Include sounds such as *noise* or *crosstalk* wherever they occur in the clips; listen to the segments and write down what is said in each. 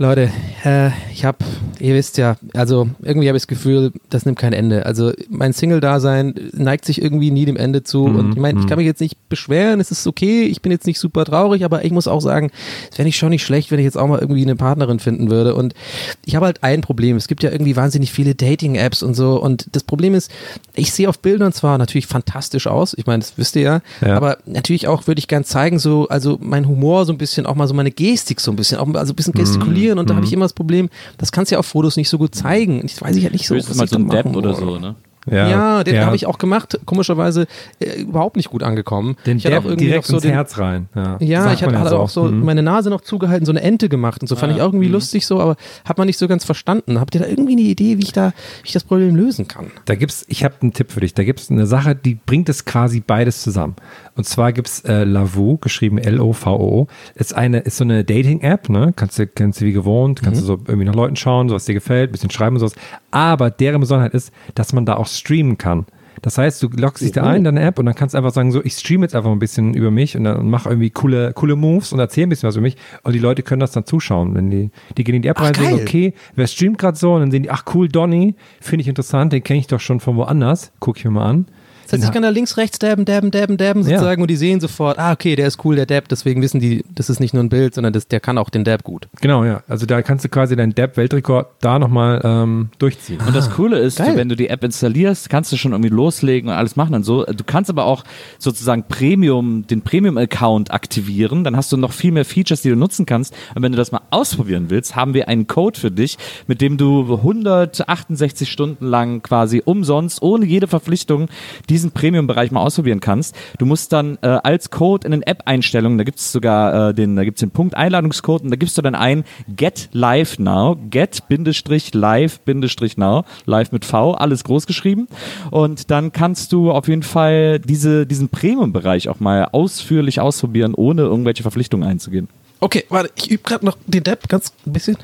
Leute, äh, ich habe, ihr wisst ja, also irgendwie habe ich das Gefühl, das nimmt kein Ende. Also mein Single-Dasein neigt sich irgendwie nie dem Ende zu. Mhm, Und ich meine, ich mhm. kann mich jetzt nicht beschweren, es ist okay, ich bin jetzt nicht super traurig, aber ich muss auch sagen, es wäre nicht schon nicht schlecht, wenn ich jetzt auch mal irgendwie eine Partnerin finden würde. Und ich habe halt ein Problem. Es gibt ja irgendwie wahnsinnig viele Dating-Apps und so. Und das Problem ist, ich sehe auf Bildern zwar natürlich fantastisch aus, ich meine, das wisst ihr ja, Ja. aber natürlich auch würde ich gern zeigen, so, also mein Humor so ein bisschen, auch mal so meine Gestik so ein bisschen, auch mal- also ein bisschen gestikulieren und da habe ich immer das Problem, das kannst du ja auf Fotos nicht so gut zeigen. Ich weiß ich halt nicht so, Höchstens was mal ich so ein Depp oder so, ne? Ja, den habe ich auch gemacht, komischerweise äh, überhaupt nicht gut angekommen. Den ich hatte Depp auch irgendwie direkt noch so ins den, Herz rein. Ja, ja, ich hatte, hatte auch so Mhm. meine Nase noch zugehalten, so eine Ente gemacht und so fand ich auch irgendwie mhm. lustig so, aber hat man nicht so ganz verstanden. Habt ihr da irgendwie eine Idee, wie ich da, wie ich das Problem lösen kann? Da gibt's, ich habe einen Tipp für dich. Da gibt's eine Sache, die bringt es quasi beides zusammen. Und zwar gibt's äh, Lavoo, geschrieben L-O-V-O. Ist eine, ist so eine Dating-App, ne? Kannst du, kennst du wie gewohnt, kannst du so irgendwie nach Leuten schauen, so was dir gefällt, bisschen schreiben und sowas. Aber deren Besonderheit ist, dass man da auch streamen kann. Das heißt, du loggst dich da ein in deine App und dann kannst du einfach sagen, so, ich streame jetzt einfach ein bisschen über mich und dann mache irgendwie coole, coole Moves und erzähle ein bisschen was über mich und die Leute können das dann zuschauen. Wenn die, die gehen in die App Ach, rein und sehen, geil. okay, wer streamt gerade so und dann sehen die, ach cool, Donny, finde ich interessant, den kenne ich doch schon von woanders, gucke ich mir mal an. Das heißt, ich kann da links, rechts dabben, dabben, dabben, dabben Ja. sozusagen und die sehen sofort, ah, okay, der ist cool, der Dab, deswegen wissen die, das ist nicht nur ein Bild, sondern das, der kann auch den Dab gut. Genau, ja. Also da kannst du quasi deinen Depp-Weltrekord da nochmal ähm, durchziehen. Und das Coole ist, geil. wenn du die App installierst, kannst du schon irgendwie loslegen und alles machen und so. Du kannst aber auch sozusagen Premium, den Premium-Account aktivieren. Dann hast du noch viel mehr Features, die du nutzen kannst. Und wenn du das mal ausprobieren willst, haben wir einen Code für dich, mit dem du 168 Stunden lang quasi umsonst, ohne jede Verpflichtung, diesen Premium-Bereich mal ausprobieren kannst. Du musst dann äh, als Code in den App-Einstellungen, da gibt es sogar äh, den, da gibt's den Punkt Einladungscode und da gibst du dann ein Get Live Now, Get-Live-Now, live mit V, alles groß geschrieben. Und dann kannst du auf jeden Fall diese, diesen Premium-Bereich auch mal ausführlich ausprobieren, ohne irgendwelche Verpflichtungen einzugehen. Okay, warte, ich übe gerade noch den Dab ganz ein bisschen.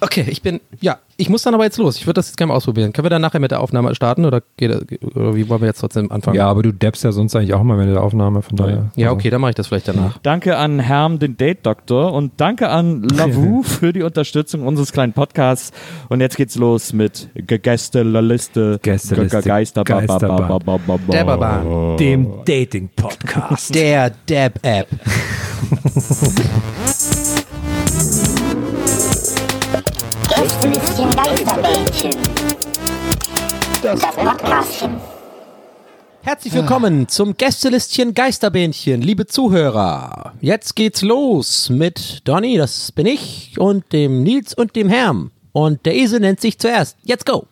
Okay, ich bin, ja, ich muss dann aber jetzt los. Ich würde das jetzt gerne mal ausprobieren. Können wir dann nachher mit der Aufnahme starten oder, geht, das- oder wie wollen wir jetzt trotzdem anfangen? Ja, aber du deppst ja sonst eigentlich auch mal mit der Aufnahme, von daher. Ja, also- okay, dann mache ich das vielleicht danach. Danke an Herm, den Date-Doktor und danke an Lavu *laughs* für die Unterstützung unseres kleinen Podcasts. Und jetzt geht's los mit Gästeliste, Gästeliste, Geister, ba- ba- ba- ba- ba- ba- ba- Dababa. Dem Dating-Podcast. Der Dab-App. *laughs* Gästelistchen Geisterbällchen. Das Podcastchen. Herzlich willkommen zum Gästelistchen Geisterbähnchen, liebe Zuhörer. Jetzt geht's los mit Donny, das bin ich, und dem Nils und dem Herm. Und der Esel nennt sich zuerst. Let's go.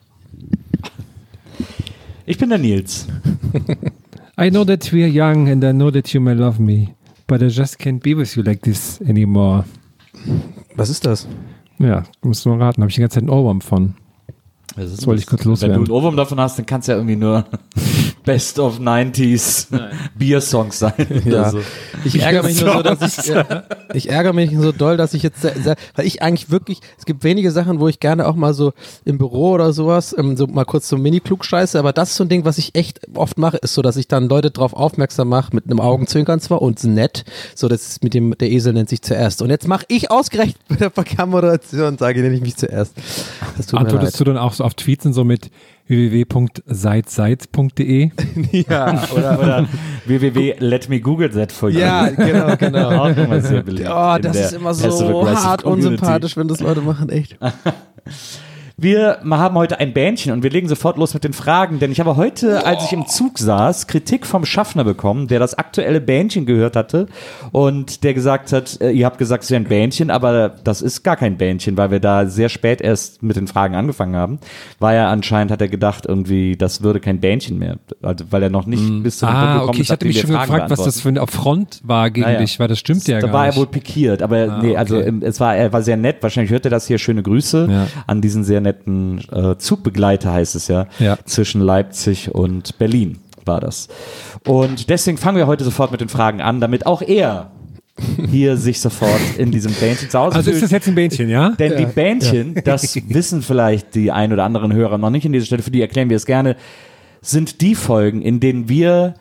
Ich bin der Nils. *laughs* I know that we're young and I know that you may love me, but I just can't be with you like this anymore. Was ist das? Ja, musst du mal raten, habe ich die ganze Zeit einen Ohrwurm von. Das wollte ich kurz Wenn du loswerden. einen Ohrwurm davon hast, dann kann es ja irgendwie nur Best of 90s *laughs* Bier-Songs sein. Ja. Also. Ich ärgere mich nur so, dass ich, ja, ich ärgere mich so doll, dass ich jetzt, sehr, sehr, weil ich eigentlich wirklich, es gibt wenige Sachen, wo ich gerne auch mal so im Büro oder sowas, ähm, so mal kurz so mini-klug scheiße, aber das ist so ein Ding, was ich echt oft mache, ist so, dass ich dann Leute drauf aufmerksam mache, mit einem Augenzwinkern zwar und nett, so, das ist mit dem, der Esel nennt sich zuerst. Und jetzt mache ich ausgerechnet bei der Verkammeration, sage ich, nenne ich mich zuerst. Das tut mir Antwortest du dann auch so auf Tweets und so mit www.seitseit.de? *laughs* Ja, Oder, oder www.letmegoogle for you. ja, genau, genau. Auch immer sehr beliebt. Oh, das ist immer so hart unsympathisch, wenn das Leute machen, echt. *laughs* Wir haben heute ein Bähnchen und wir legen sofort los mit den Fragen, denn ich habe heute, als ich im Zug saß, Kritik vom Schaffner bekommen, der das aktuelle Bähnchen gehört hatte und der gesagt hat, äh, ihr habt gesagt, es wäre ein Bähnchen, aber das ist gar kein Bähnchen, weil wir da sehr spät erst mit den Fragen angefangen haben. War ja anscheinend, hat er gedacht, irgendwie, das würde kein Bähnchen mehr, also, weil er noch nicht bis zu dem Punkt Ah, gekommen okay, ist, ich hatte mich schon Fragen gefragt, was das für eine Affront war gegen Naja. dich, weil das stimmt ja da gar war nicht. er wohl pikiert, aber Ah, nee, also okay. es war, er war sehr nett. Wahrscheinlich hört er das hier. Schöne Grüße Ja. an diesen sehr netten äh, Zugbegleiter, heißt es ja, Ja. zwischen Leipzig und Berlin war das. Und deswegen fangen wir heute sofort mit den Fragen an, damit auch er hier sich sofort in diesem Bähnchen zu Hause also ist fühlt. das jetzt ein Bähnchen, ja? Denn die Bändchen, das *laughs* wissen vielleicht die ein oder anderen Hörer noch nicht in dieser Stelle, für die erklären wir es gerne, sind die Folgen, in denen wir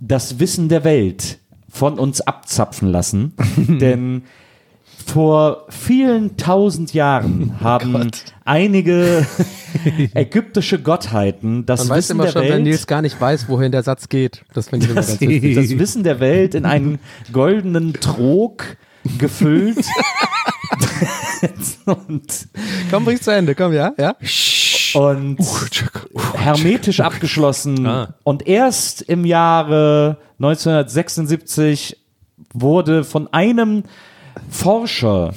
das Wissen der Welt von uns abzapfen lassen. *laughs* Denn Vor vielen tausend Jahren *laughs* haben einige *laughs* ägyptische Gottheiten das Man weiß Wissen immer der schon, wenn Welt Nils gar nicht weiß, wohin der Satz geht. Das finde ich immer *laughs* ganz das Wissen der Welt in einen goldenen Trog gefüllt. und Komm, bring's zu Ende, komm, ja? ja? und hermetisch abgeschlossen. Und erst im Jahre 1976 wurde von einem Forscher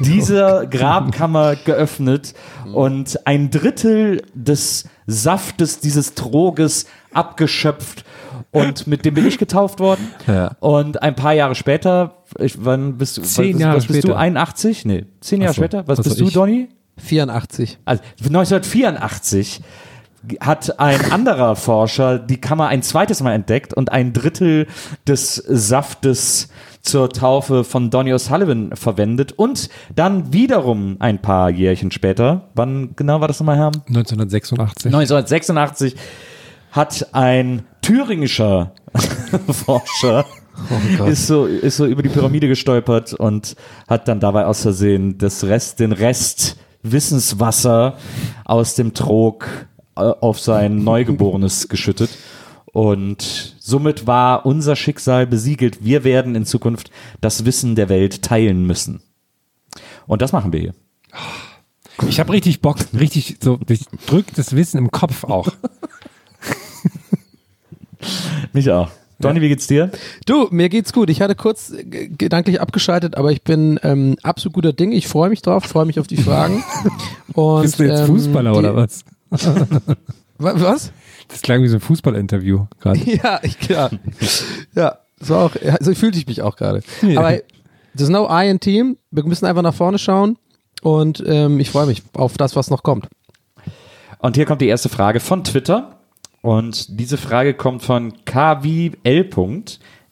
diese Grabkammer geöffnet und ein Drittel des Saftes dieses Troges abgeschöpft. Und mit dem bin ich getauft worden. Ja. Und ein paar Jahre später, ich, wann bist du? Zehn was, Jahre was bist du? später. 81? Nee, zehn Jahre so, später. Was, was bist du, ich? Donny? 84. Also 1984 hat ein anderer Forscher die Kammer ein zweites Mal entdeckt und ein Drittel des Saftes zur Taufe von Donny O'Sullivan verwendet und dann wiederum ein paar Jährchen später, wann genau war das nochmal, Herr? 1986. 1986 hat ein thüringischer *laughs* Forscher ist, so, ist so über die Pyramide gestolpert und hat dann dabei aus Versehen das Rest, den Rest Wissenswasser aus dem Trog äh, auf sein Neugeborenes geschüttet. Und somit war unser Schicksal besiegelt. Wir werden in Zukunft das Wissen der Welt teilen müssen. Und das machen wir hier. Ich habe richtig Bock, richtig so, ich drück das Wissen im Kopf auch. *laughs* Mich auch. Donny, wie geht's dir? Du, mir geht's gut. Ich hatte kurz gedanklich abgeschaltet, aber ich bin ähm, absolut guter Ding. Ich freue mich drauf, freue mich auf die Fragen. Und, *laughs* Bist du jetzt ähm, Fußballer die- oder was? *laughs* Wa- Was? Das klang wie so ein Fußballinterview gerade. *laughs* Ja, ich, ja. *laughs* ja, so auch, ja, so fühlte ich mich auch gerade. Aber there's no I in Team. Wir müssen einfach nach vorne schauen und ähm, ich freue mich auf das, was noch kommt. Und hier kommt die erste Frage von Twitter. Und diese Frage kommt von kwl.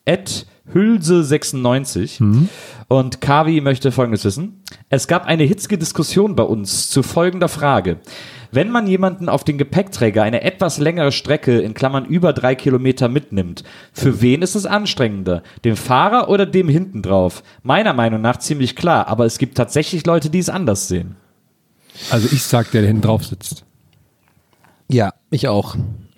at Hülse96. Und Kavi möchte Folgendes wissen. Es gab eine hitzige Diskussion bei uns zu folgender Frage. Wenn man jemanden auf den Gepäckträger eine etwas längere Strecke in Klammern über drei Kilometer mitnimmt, für wen ist es anstrengender? Dem Fahrer oder dem hinten drauf? Meiner Meinung nach ziemlich klar, aber es gibt tatsächlich Leute, die es anders sehen. Also ich sag, der da hinten drauf sitzt. Ja, ich auch.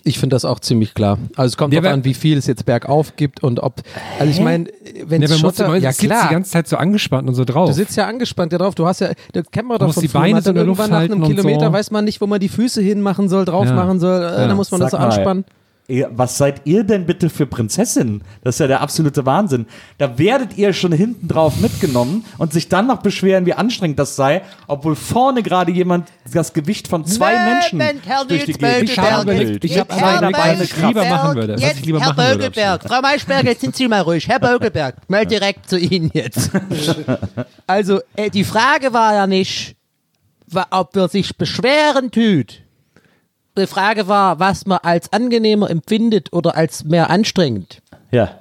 Ich finde das auch ziemlich klar. Also es kommt Ja, aber- an, wie viel es jetzt bergauf gibt und ob. Also ich meine, wenn Ja, muss Schotter, immer, ja sitzt die klar. ganze Zeit so angespannt und so drauf. Du sitzt ja angespannt ja drauf. Du hast ja, das kennt man doch vom die. Beine so in dann der Luft irgendwann nach einem Kilometer so. weiß man nicht, wo man die Füße hinmachen soll, drauf Ja. machen soll. Äh, Ja. Dann muss man das so anspannen. Was seid ihr denn bitte für Prinzessin? Das ist ja der absolute Wahnsinn. Da werdet ihr schon hinten drauf mitgenommen und sich dann noch beschweren, wie anstrengend das sei, obwohl vorne gerade jemand das Gewicht von zwei Menschen durch die Gegend Ich habe überlegt, ich habe was Beine lieber machen würde. Was ich lieber Herr machen würde. Bögelberg, Frau Maischberger, jetzt sind Sie mal ruhig. Herr Bögelberg, mal direkt zu Ihnen jetzt. *laughs* Also, äh, die Frage war ja nicht, ob er sich beschweren tut. Die Frage war, was man als angenehmer empfindet oder als mehr anstrengend. Ja.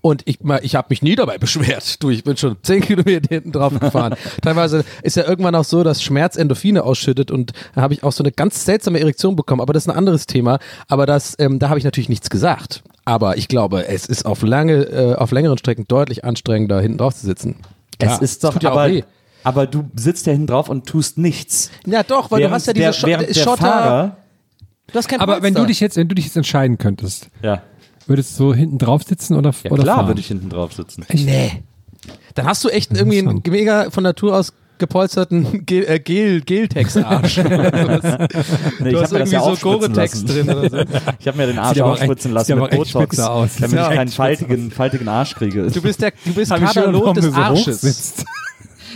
Und ich, ich habe mich nie dabei beschwert. Du, ich bin schon zehn *laughs* Kilometer hinten drauf gefahren. Teilweise ist ja irgendwann auch so, dass Schmerz Endorphine ausschüttet und da habe ich auch so eine ganz seltsame Erektion bekommen. Aber das ist ein anderes Thema. Aber das, ähm, da habe ich natürlich nichts gesagt. Aber ich glaube, es ist auf lange, äh, auf längeren Strecken deutlich anstrengender, hinten drauf zu sitzen. Es ist doch, ja aber, weh. aber du sitzt ja hinten drauf und tust nichts. Ja, doch, weil du hast ja diese während der Schotter. Fahrer, du hast kein Aber wenn Polster. du dich jetzt, wenn du dich jetzt entscheiden könntest, ja, würdest du hinten drauf sitzen oder, ja oder klar fahren? würde ich hinten drauf sitzen. Nee. Dann hast du echt irgendwie einen mega von Natur aus gepolsterten *laughs* Gel, äh, Gel, Geltex-Arsch. *laughs* Nee, Du ich hast irgendwie ja so Gore-Tex drin oder so. *laughs* Ich habe mir den Arsch aufspritzen lassen sieht mit Botox, aus. damit Ja. ich keinen faltigen, faltigen Arsch kriege. Du bist der, du bist Katalog des du so hoch Arsches.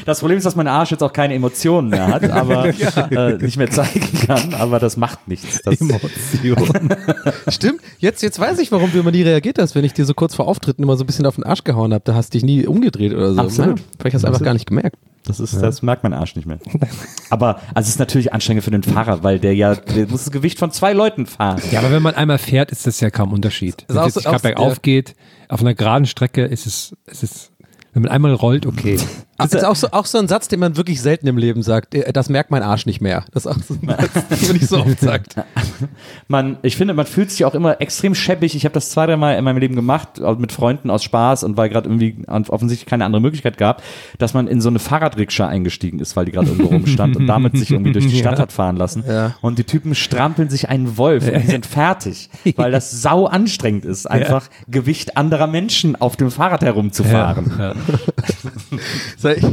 Das Problem ist, dass mein Arsch jetzt auch keine Emotionen mehr hat, aber *laughs* äh, nicht mehr zeigen kann, aber das macht nichts. Das, *laughs* Stimmt. Jetzt, jetzt weiß ich, warum du immer nie reagiert hast, wenn ich dir so kurz vor Auftritten immer so ein bisschen auf den Arsch gehauen habe. Da hast du dich nie umgedreht oder so. Absolut. Ja, vielleicht hast du einfach gar nicht gemerkt. das, ist, das merkt mein Arsch nicht mehr. *laughs* Aber also es ist natürlich anstrengend für den Fahrer, weil der ja, der muss das Gewicht von zwei Leuten fahren. Ja, aber wenn man einmal fährt, ist das ja kaum Unterschied. Wenn es so- bergauf ja. geht, auf einer geraden Strecke ist es, ist es Wenn man einmal rollt, okay. Das *laughs* ist auch so, auch so ein Satz, den man wirklich selten im Leben sagt. Äh, Das merkt mein Arsch nicht mehr. Das ist auch so ein Satz, *laughs* den man nicht so oft sagt. *laughs* Man, ich finde, man fühlt sich auch immer extrem schäbig. Ich habe das zwei, dreimal in meinem Leben gemacht, mit Freunden aus Spaß und weil gerade irgendwie offensichtlich keine andere Möglichkeit gab, dass man in so eine Fahrradrikscha eingestiegen ist, weil die gerade irgendwo rumstand und damit sich irgendwie durch die Stadt hat fahren lassen. Ja. Und die Typen strampeln sich einen Wolf und die sind fertig, weil das sau anstrengend ist, einfach Gewicht anderer Menschen auf dem Fahrrad herumzufahren. *laughs* So, ich,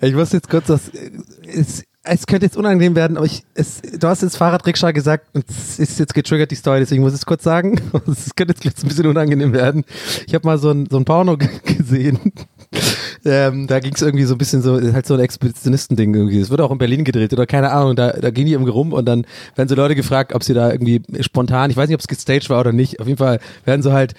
ich muss jetzt kurz das. Es, es könnte jetzt unangenehm werden, aber ich, es, du hast jetzt Fahrradrikscha gesagt und es ist jetzt getriggert die Story, deswegen muss ich es kurz sagen. *laughs* Es könnte jetzt ein bisschen unangenehm werden. Ich habe mal so ein, so ein Porno *laughs* gesehen. *laughs* Ähm, da ging es irgendwie so ein bisschen so, halt so ein Expeditionisten-Ding irgendwie. Es wird auch in Berlin gedreht oder keine Ahnung. Da, da gehen die irgendwie rum und dann werden so Leute gefragt, ob sie da irgendwie spontan, ich weiß nicht, ob es gestaged war oder nicht. Auf jeden Fall werden so halt,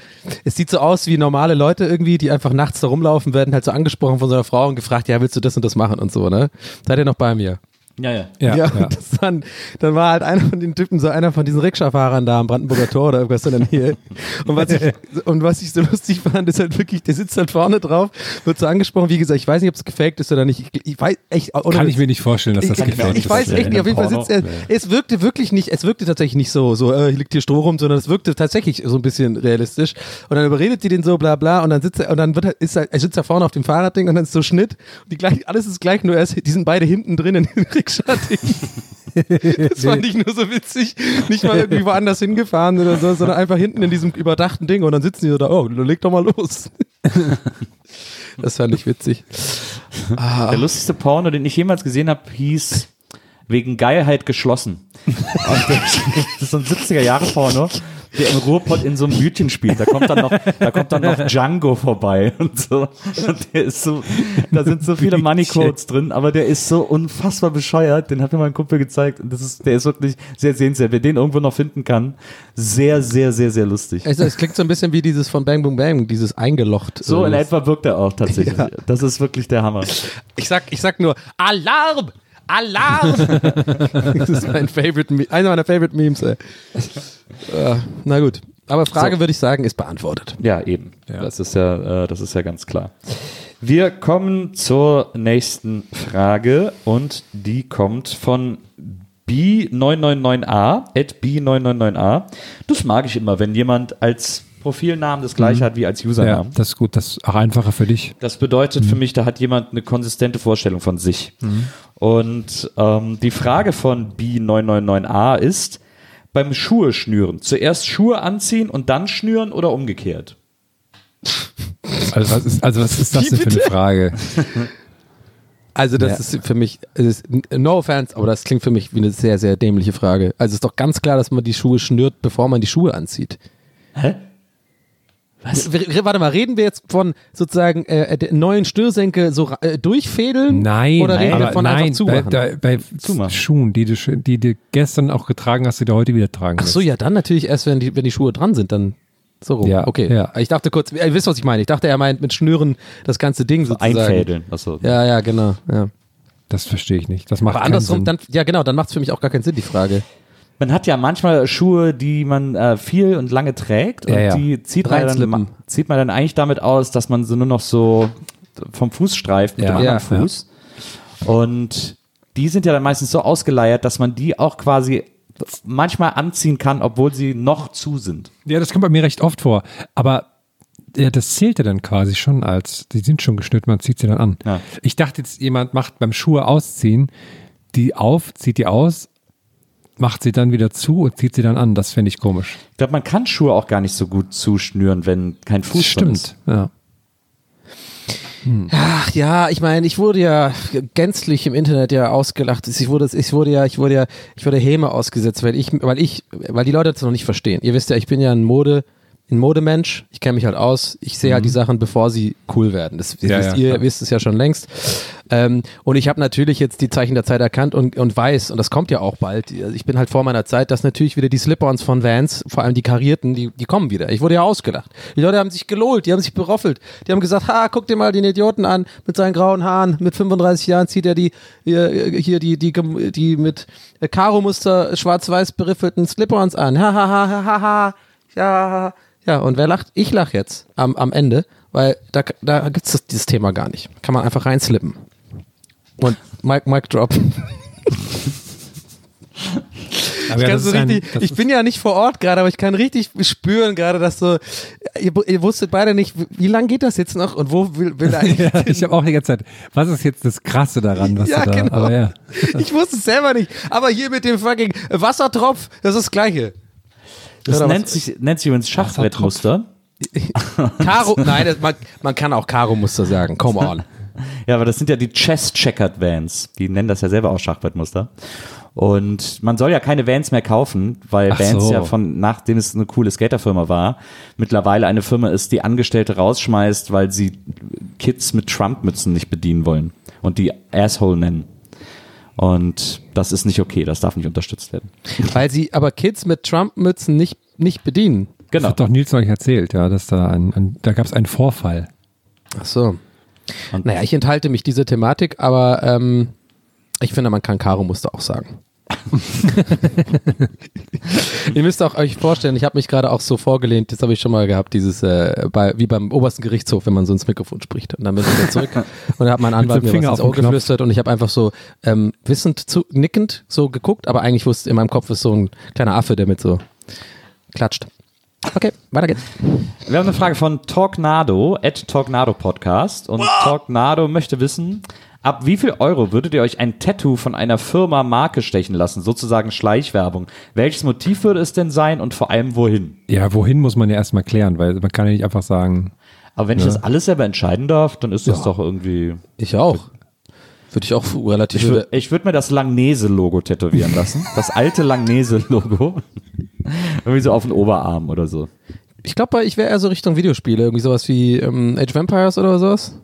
es sieht so aus wie normale Leute irgendwie, die einfach nachts da rumlaufen, werden halt so angesprochen von so einer Frau und gefragt, ja, willst du das und das machen und so, ne? Seid ihr noch bei mir? Ja, ja. Ja, Ja, ja. und *laughs* Das dann, dann war halt einer von den Typen, so einer von diesen Rikscha-Fahrern da am Brandenburger Tor oder irgendwas in der Nähe. Und was, ich, *laughs* und was ich so lustig fand, ist halt wirklich, der sitzt halt vorne drauf, wird so angesprochen, wie gesagt, ich weiß nicht, ob es gefaked ist oder nicht. Ich, ich weiß echt, ohne Kann Witz. ich mir nicht vorstellen, dass das ich, gefällt. ich weiß echt nicht, auf jeden Fall sitzt er, es wirkte wirklich nicht, es wirkte tatsächlich nicht so, so, äh, hier liegt hier Stroh rum, sondern es wirkte tatsächlich so ein bisschen realistisch. Und dann überredet die den so, bla, bla, und dann sitzt er, und dann wird er, ist er, er sitzt da vorne auf dem Fahrradding und dann ist so Schnitt, und die gleich, alles ist gleich, nur er ist, die sind beide hinten drin in den Rikscha-Ding. *laughs* Das fand ich nur so witzig. Nicht mal irgendwie woanders hingefahren oder so, sondern einfach hinten in diesem überdachten Ding und dann sitzen die so da, oh, leg doch mal los. *laughs* Das fand ich witzig. Der lustigste Porno, den ich jemals gesehen habe, hieß wegen Geilheit geschlossen. *laughs* Das ist so ein 70er-Jahre-Porno, der im Ruhrpott in so einem Bütchen spielt. Da kommt dann noch, da kommt dann noch Django vorbei und so. Und der ist so, da sind so viele Moneycodes drin, aber der ist so unfassbar bescheuert. Den hat mir mein Kumpel gezeigt und das ist, der ist wirklich sehr sehenswert. Wer den irgendwo noch finden kann, sehr, sehr, sehr, sehr lustig. Es, es klingt so ein bisschen wie dieses von Bang Boom Bang, dieses eingelocht. So in Äh, etwa wirkt er auch tatsächlich. Ja. Das ist wirklich der Hammer. Ich sag, ich sag nur Alarm! Alarm! *laughs* das ist mein Favorite, Me- einer meiner Favorite Memes, ey. Äh, na gut. Aber Frage So. würde ich sagen, ist beantwortet. Ja, eben. Ja. Das ist ja, äh, das ist ja ganz klar. Wir kommen zur nächsten Frage und die kommt von B999A, at B999A. Das mag ich immer, wenn jemand als Profilnamen das gleiche hat wie als Ja, Usernamen. das ist gut. Das ist auch einfacher für dich. Das bedeutet für mich, da hat jemand eine konsistente Vorstellung von sich. Und ähm, die Frage von B999A ist, beim Schuhe schnüren, zuerst Schuhe anziehen und dann schnüren oder umgekehrt? Also was ist, also was ist das denn für eine Frage? Also das Ja. ist für mich, es ist, no offense, aber das klingt für mich wie eine sehr, sehr dämliche Frage. Also es ist doch ganz klar, dass man die Schuhe schnürt, bevor man die Schuhe anzieht. Hä? Was? Warte mal, reden wir jetzt von sozusagen äh, der neuen Schnürsenkel so äh, durchfädeln? Nein, Oder reden wir aber von nein, einfach zumachen? bei, bei, bei Zumachen. Schuhen, die du, die du gestern auch getragen hast, die du heute wieder tragen Ach so, lässt. ja, dann natürlich erst, wenn die, wenn die Schuhe dran sind, dann so rum. Ja, okay. ja. Ich dachte kurz, ihr wisst, was ich meine. Ich dachte, er meint mit Schnüren das ganze Ding sozusagen. Einfädeln. Achso. Ja, ja, genau. Ja. Das verstehe ich nicht. Das macht Aber keinen andersrum, Sinn. dann, ja genau, dann macht es für mich auch gar keinen Sinn, die Frage. Man hat ja manchmal Schuhe, die man äh, viel und lange trägt und Ja, ja. die zieht man, dann, zieht man dann eigentlich damit aus, dass man so nur noch so vom Fuß streift mit Ja. dem anderen Ja, Fuß. Und die sind ja dann meistens so ausgeleiert, dass man die auch quasi manchmal anziehen kann, obwohl sie noch zu sind. Ja, das kommt bei mir recht oft vor. Aber ja, das zählte dann quasi schon als, die sind schon geschnitten, man zieht sie dann an. Ja. Ich dachte jetzt, jemand macht beim Schuhe ausziehen, die auf, zieht die aus, macht sie dann wieder zu und zieht sie dann an. Das fände ich komisch. Ich glaube, man kann Schuhe auch gar nicht so gut zuschnüren, wenn kein Fuß drin ist. Stimmt, ja. Ach ja, ich meine, ich wurde ja gänzlich im Internet ja ausgelacht. Ich wurde, ich wurde ja, ich wurde ja, ich wurde Häme ausgesetzt, weil ich, weil ich, weil die Leute das noch nicht verstehen. Ihr wisst ja, ich bin ja ein Mode, ein Modemensch. Ich kenne mich halt aus. Ich sehe halt die Sachen, bevor sie cool werden. Das, das Ja, wisst ja, ihr, klar. wisst es ja schon längst. Ähm, und ich habe natürlich jetzt die Zeichen der Zeit erkannt und, und weiß, und das kommt ja auch bald. Also ich bin halt vor meiner Zeit, dass natürlich wieder die Slip-ons von Vans, vor allem die karierten, die, die kommen wieder. Ich wurde ja ausgelacht. Die Leute haben sich gelohlt, die haben sich beroffelt. Die haben gesagt, ha, guck dir mal den Idioten an mit seinen grauen Haaren. Mit 35 Jahren zieht er die hier, hier die, die, die, die mit Karo-Muster schwarz-weiß beriffelten Slip-ons an. Ha, ha, ha, ha, ha, ha. Ja, ja, und wer lacht? Ich lach jetzt am, am Ende weil da, da gibt es dieses Thema gar nicht. Kann man einfach reinslippen. Und Mike, Mike Drop. *laughs* Ich, ja, so ein- richtig, das ich bin ja nicht vor Ort gerade, aber ich kann richtig spüren gerade, dass so, ihr, ihr wusstet beide nicht, wie, lange geht das jetzt noch und wo will, will er *laughs* eigentlich ja, ich habe auch die ganze Zeit, was ist jetzt das Krasse daran, was Ja, da, genau. aber ja. *laughs* Ich wusste es selber nicht. Aber hier mit dem fucking Wassertropf, das ist das Gleiche. Das was- nennt sich, nennt sich übrigens Schachbrettmuster. *laughs* Karo, nein, das, man, man kann auch Karo-Muster sagen. Come on. *laughs* Ja, aber das sind ja die Chess-Checkered Vans. Die nennen das ja selber auch Schachbrettmuster. Und man soll ja keine Vans mehr kaufen, weil Ach Vans so. ja von, nachdem es eine coole Skaterfirma war, mittlerweile eine Firma ist, die Angestellte rausschmeißt, weil sie Kids mit Trump-Mützen nicht bedienen wollen und die Asshole nennen. Und das ist nicht okay, das darf nicht unterstützt werden. Weil sie aber Kids mit Trump-Mützen nicht, nicht bedienen. Das Genau. hat doch Nils euch erzählt, ja, dass da ein, ein da gab es einen Vorfall. Ach so. Und- Naja, ich enthalte mich dieser Thematik, aber ähm, ich finde, man kann Karo-Muster auch sagen. Ihr müsst auch euch vorstellen, ich habe mich gerade auch so vorgelehnt, das habe ich schon mal gehabt, dieses äh, bei, wie beim obersten Gerichtshof, wenn man so ins Mikrofon spricht. Und dann bin ich wieder zurück *laughs* und dann hat mein Anwalt mir was ins Ohr geflüstert und ich habe einfach so ähm, wissend, zu, nickend so geguckt, aber eigentlich wusste in meinem Kopf ist so ein kleiner Affe, der mit so klatscht. Okay, weiter geht's. Wir haben eine Frage von Talknado, at Talknado Podcast. Und Talknado möchte wissen, ab wie viel Euro würdet ihr euch ein Tattoo von einer Firma Marke stechen lassen? Sozusagen Schleichwerbung. Welches Motiv würde es denn sein und vor allem wohin? Ja, wohin muss man ja erstmal klären, weil man kann ja nicht einfach sagen, Aber wenn ich das alles selber entscheiden darf, dann ist das doch irgendwie. Ich auch. Würde ich auch relativ. Ich würde würd mir das Langnese-Logo tätowieren lassen. *laughs* Das alte Langnese-Logo. Irgendwie so auf den Oberarm oder so. Ich glaube, ich wäre eher so Richtung Videospiele, irgendwie sowas wie ähm, Age of Empires oder sowas.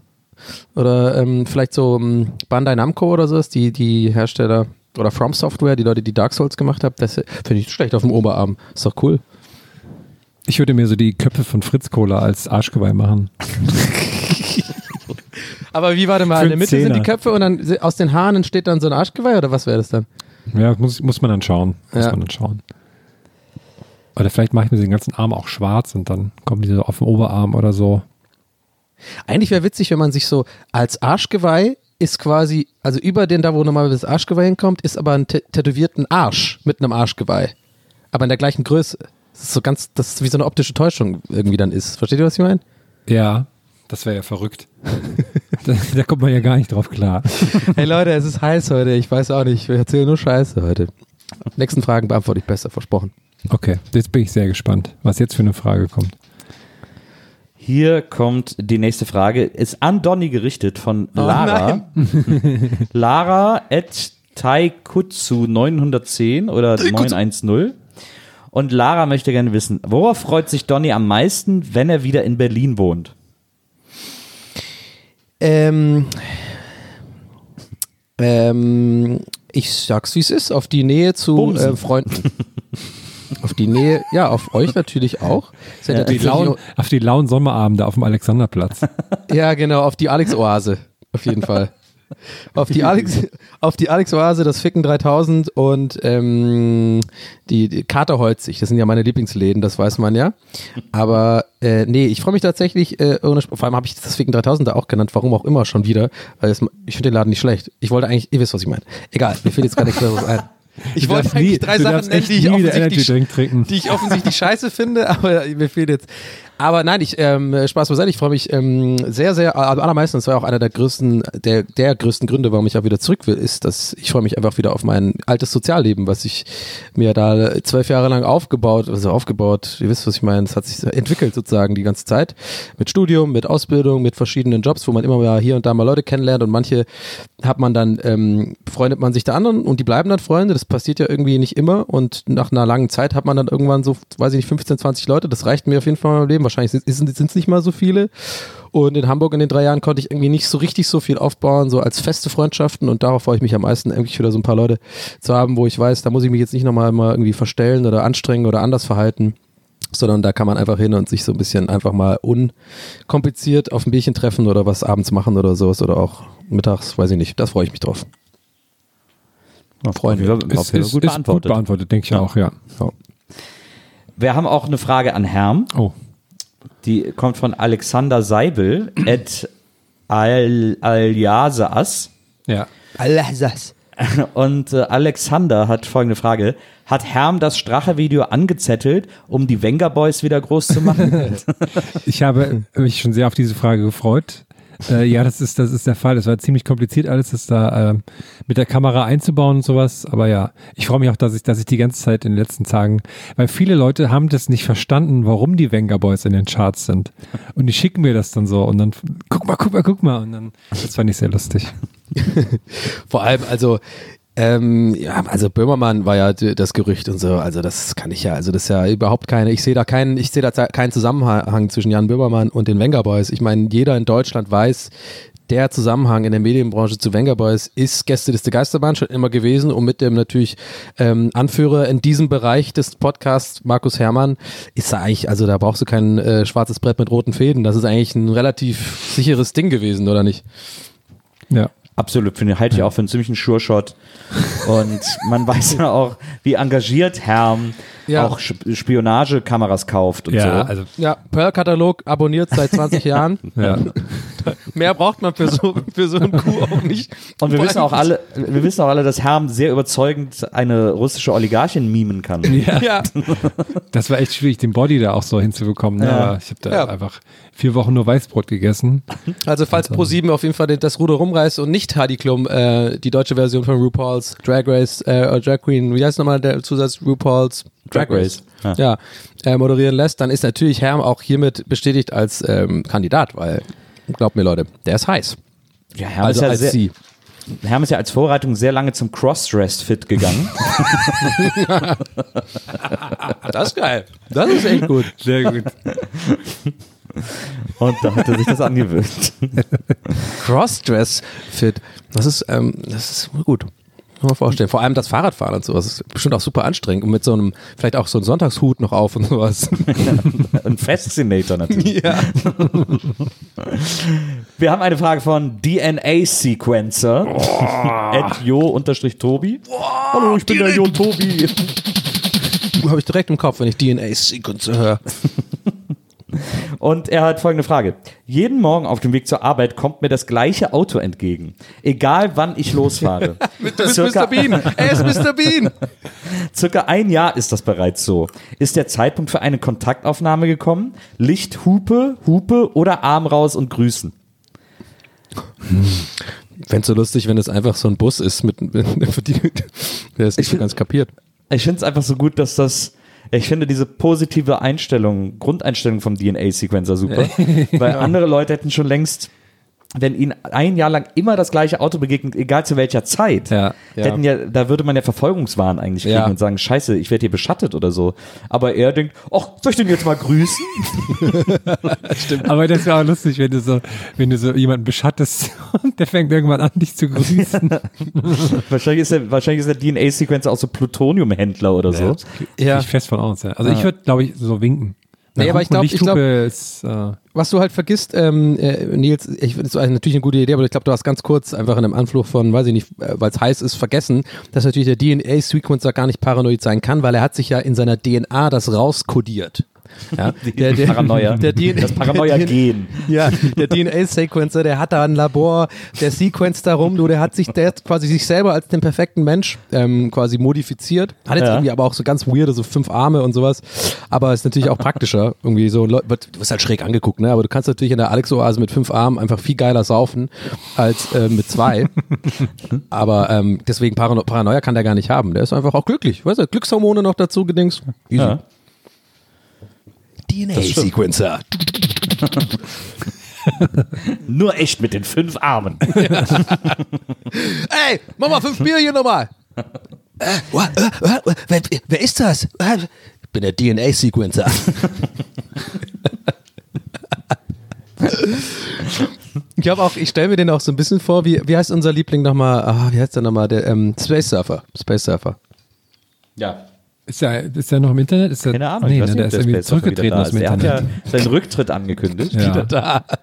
Oder ähm, vielleicht so ähm, Bandai Namco oder sowas, die, die Hersteller oder From Software, die Leute, die Dark Souls gemacht haben, das finde ich schlecht auf dem Oberarm. Ist doch cool. ich würde mir so die Köpfe von Fritz Cola als Arschgeweih machen. *laughs* Aber wie war denn mal? In der Mitte sind die Zehner. Köpfe und dann aus den Haaren entsteht dann so ein Arschgeweih oder was wäre das dann? Ja, muss, muss man dann schauen. Muss Ja. man dann schauen. Oder vielleicht mache ich mir den ganzen Arm auch schwarz und dann kommen die so auf den Oberarm oder so. Eigentlich wäre witzig, wenn man sich so als Arschgeweih ist quasi, also über den da, wo normalerweise das Arschgeweih hinkommt, ist aber ein tä- tätowierten Arsch mit einem Arschgeweih. Aber in der gleichen Größe. Das ist so ganz, das ist wie so eine optische Täuschung irgendwie dann ist. Versteht ihr, was ich meine? Ja, das wäre ja verrückt. *laughs* da, da kommt man ja gar nicht drauf klar. Hey Leute, es ist heiß heute. Ich weiß auch nicht. Ich erzähle nur Scheiße heute. Nächsten Fragen beantworte ich besser, versprochen. Okay, jetzt bin ich sehr gespannt, was jetzt für eine Frage kommt. Hier kommt die nächste Frage. Ist an Donny gerichtet von Oh Lara. *laughs* Lara at Taikutsu 910 oder 910. Und Lara möchte gerne wissen, worauf freut sich Donny am meisten, wenn er wieder in Berlin wohnt? Ähm, ähm, ich sag's, wie es ist. Auf die Nähe zu äh, Freunden. *laughs* auf die Nähe, ja, auf euch natürlich auch. Ja Die natürlich lauen, auf die lauen Sommerabende auf dem Alexanderplatz. *laughs* Ja, genau, auf die Alex-Oase. Auf jeden Fall. Auf die Alex, *laughs* auf die Alex-Oase, das Ficken 3000 und ähm, die, die Katerholzig. Das sind ja meine Lieblingsläden, das weiß man ja. Aber äh, nee, ich freue mich tatsächlich, äh, ohne, vor allem habe ich das Ficken 3000 da auch genannt, warum auch immer schon wieder, weil es, ich finde den Laden nicht schlecht. Ich wollte eigentlich, ihr wisst, was ich meine. Egal, mir fällt jetzt gerade *laughs* nichts Besseres ein. *laughs* Ich wollte eigentlich nie- drei Sachen nennen, die ich, die ich offensichtlich scheiße finde, aber mir fehlt jetzt. Aber nein, ich ähm, Spaß beiseite. Ich freue mich ähm, sehr, sehr. Am allermeisten, das war auch einer der größten, der, der größten Gründe, warum ich auch wieder zurück will, ist, dass ich freue mich einfach wieder auf mein altes Sozialleben, was ich mir da zwölf Jahre lang aufgebaut, also aufgebaut. Ihr wisst, was ich meine. Es hat sich entwickelt sozusagen die ganze Zeit mit Studium, mit Ausbildung, mit verschiedenen Jobs, wo man immer mal hier und da mal Leute kennenlernt und manche hat man dann ähm, freundet man sich der anderen und die bleiben dann Freunde. Das passiert ja irgendwie nicht immer und nach einer langen Zeit hat man dann irgendwann so, weiß ich nicht, 15, 20 Leute. Das reicht mir auf jeden Fall in meinem Leben. Wahrscheinlich sind es nicht mal so viele. Und in Hamburg in den drei Jahren konnte ich irgendwie nicht so richtig so viel aufbauen, so als feste Freundschaften. Und darauf freue ich mich am meisten, irgendwie wieder so ein paar Leute zu haben, wo ich weiß, da muss ich mich jetzt nicht nochmal mal irgendwie verstellen oder anstrengen oder anders verhalten sondern da kann man einfach hin und sich so ein bisschen einfach mal unkompliziert auf ein Bierchen treffen oder was abends machen oder sowas oder auch mittags, weiß ich nicht. Das freue ich mich drauf. Freunde. Auf jeden Fall- auf jeden Fall gut beantwortet. gut beantwortet, denke ich auch, ja. Ja. Wir haben auch eine Frage an Herrn. Oh, Die kommt von Alexander Seibel at al Aljasas. Ja. Alles. Und äh, Alexander hat folgende Frage. Hat Herm das Strache-Video angezettelt, um die Wenger Boys wieder groß zu machen? *laughs* Ich habe mich schon sehr auf diese Frage gefreut. Äh, ja, das ist, das ist der Fall. Es war ziemlich kompliziert, alles das da ähm, mit der Kamera einzubauen und sowas. Aber ja, ich freue mich auch, dass ich, dass ich die ganze Zeit in den letzten Tagen, weil viele Leute haben das nicht verstanden, warum die Venga Boys in den Charts sind. Und die schicken mir das dann so und dann, guck mal, guck mal, guck mal. Und dann, das fand ich sehr lustig. *laughs* Vor allem, also, ähm, ja, also Böhmermann war ja das Gerücht und so, also das kann ich ja, also das ist ja überhaupt keine, ich sehe da keinen, ich sehe da keinen Zusammenhang zwischen Jan Böhmermann und den Wenger Boys. Ich meine, jeder in Deutschland weiß, der Zusammenhang in der Medienbranche zu Wenger Boys ist Gästeliste Geisterbahn schon immer gewesen und mit dem natürlich ähm, Anführer in diesem Bereich des Podcasts, Markus Herrmann, ist da eigentlich, also da brauchst du kein äh, schwarzes Brett mit roten Fäden, das ist eigentlich ein relativ sicheres Ding gewesen, oder nicht? Ja. Absolut, finde halte ich auch für einen ziemlichen Sure-Shot. Und man weiß ja auch, wie engagiert Herm Ja. auch Spionagekameras kauft und Ja, so. also, Ja, Pearl-Katalog abonniert seit 20 *laughs* Jahren. ja. *laughs* Mehr braucht man für so, für so einen Coup auch nicht. Und wir wissen auch alle, wir wissen auch alle, dass Herm sehr überzeugend eine russische Oligarchin mimen kann. Ja, *laughs* Das war echt schwierig, den Body da auch so hinzubekommen. Ne? Ja. Ich habe da Ja. einfach vier Wochen nur Weißbrot gegessen. also falls Pro7 auf jeden Fall das Ruder rumreißt und nicht Heidi Klum äh, die deutsche Version von RuPaul's Drag Race, äh, oder Drag Queen, wie heißt nochmal der Zusatz RuPaul's Drag Race, Race, ja, äh, moderieren lässt, dann ist natürlich Herm auch hiermit bestätigt als ähm, Kandidat, weil, glaubt mir Leute, der ist heiß. Ja, Herm, Also ist ja als sehr, sie. Herm ist ja als Vorbereitung sehr lange zum Cross-Dress-Fit gegangen. *laughs* *laughs* Das ist geil. Das ist echt gut. Sehr gut. Und da hat er sich das angewöhnt. *laughs* Crossdress Fit. Das ist, ähm, das ist gut. Kann man vorstellen. Vor allem das Fahrradfahren und sowas ist bestimmt auch super anstrengend und mit so einem, vielleicht auch so einem Sonntagshut noch auf und sowas. *laughs* Ein Fascinator natürlich. *laughs* ja. Wir haben eine Frage von DNA Sequencer. At jo-tobi. Hallo, ich bin der Jo-Tobi. Habe ich direkt im Kopf, wenn ich DNA-Sequence höre. Und er hat folgende Frage. Jeden Morgen auf dem Weg zur Arbeit kommt mir das gleiche Auto entgegen. Egal wann ich losfahre. Du bist Mr. Bean. Er ist Mr. *laughs* Bean. Circa ein Jahr ist das bereits so. Ist der Zeitpunkt für eine Kontaktaufnahme gekommen? Licht, Hupe, Hupe oder Arm raus und grüßen? Fänd's so lustig, wenn es einfach so ein Bus ist mit, mit *laughs* die, der ist nicht so ganz kapiert. Ich finde es einfach so gut, dass das. Ich finde diese positive Einstellung, Grundeinstellung vom DNA-Sequencer super. *laughs* weil andere Leute hätten schon längst, wenn ihnen ein Jahr lang immer das gleiche Auto begegnet, egal zu welcher Zeit, Ja. Ja. hätten ja, da würde man ja Verfolgungswahn eigentlich kriegen Ja. und sagen, scheiße, ich werde hier beschattet oder so. Aber er denkt, ach, soll ich den jetzt mal grüßen? *laughs* Aber das wäre auch lustig, wenn du so, wenn du so jemanden beschattest *laughs* und der fängt irgendwann an, dich zu grüßen. *laughs* wahrscheinlich ist der, wahrscheinlich ist der DNA-Sequencer auch so Plutoniumhändler oder so. Ja. Ich fest von aus, ja. Also ich würde, glaube ich, so winken. Nee, aber ich glaub- ich glaub- Lichthupe ist, äh, Was du halt vergisst, ähm, äh, Nils, ich finde es natürlich eine gute Idee, aber ich glaube, du hast ganz kurz einfach in einem Anflug von, weiß ich nicht, äh, weil es heiß ist, vergessen, dass natürlich der DNA-Sequencer gar nicht paranoid sein kann, weil er hat sich ja in seiner DNA das rauskodiert. Ja, *laughs* der, der, Paranoia. *laughs* Der DNA, Das Paranoia-Gen. *laughs* Ja, der DNA-Sequencer, der hat da ein Labor, der sequenzt da rum, du, der hat sich, der quasi sich selber als den perfekten Mensch ähm, quasi modifiziert. Hat jetzt Ja. irgendwie aber auch so ganz weirde, so fünf Arme und sowas. Aber ist natürlich auch praktischer. Irgendwie so, du wirst halt schräg angeguckt, ne? Aber du kannst natürlich in der Alex-Oase mit fünf Armen einfach viel geiler saufen als äh, mit zwei. aber ähm, deswegen Parano Paranoia kann der gar nicht haben. Der ist einfach auch glücklich. Weißt du, Glückshormone noch dazu gedings. Easy. Ja. DNA-Sequencer. *laughs* Nur echt mit den fünf Armen. *laughs* Ey, mach mal fünf Bier hier nochmal. Äh, wa- äh, äh, wer, wer ist das? Äh, Ich bin der DNA-Sequencer. Ich habe auch, ich stelle mir den auch so ein bisschen vor, wie, wie heißt unser Liebling nochmal, ah, wie heißt der nochmal, der ähm, Space Surfer. Space Surfer. Ja. Ist der, ist der noch im Internet? Ist der, Keine Ahnung. Nee, ich weiß ne, der ist irgendwie zurückgetreten wieder aus dem. Internet. Er hat ja seinen Rücktritt angekündigt. Ja. Da. *laughs*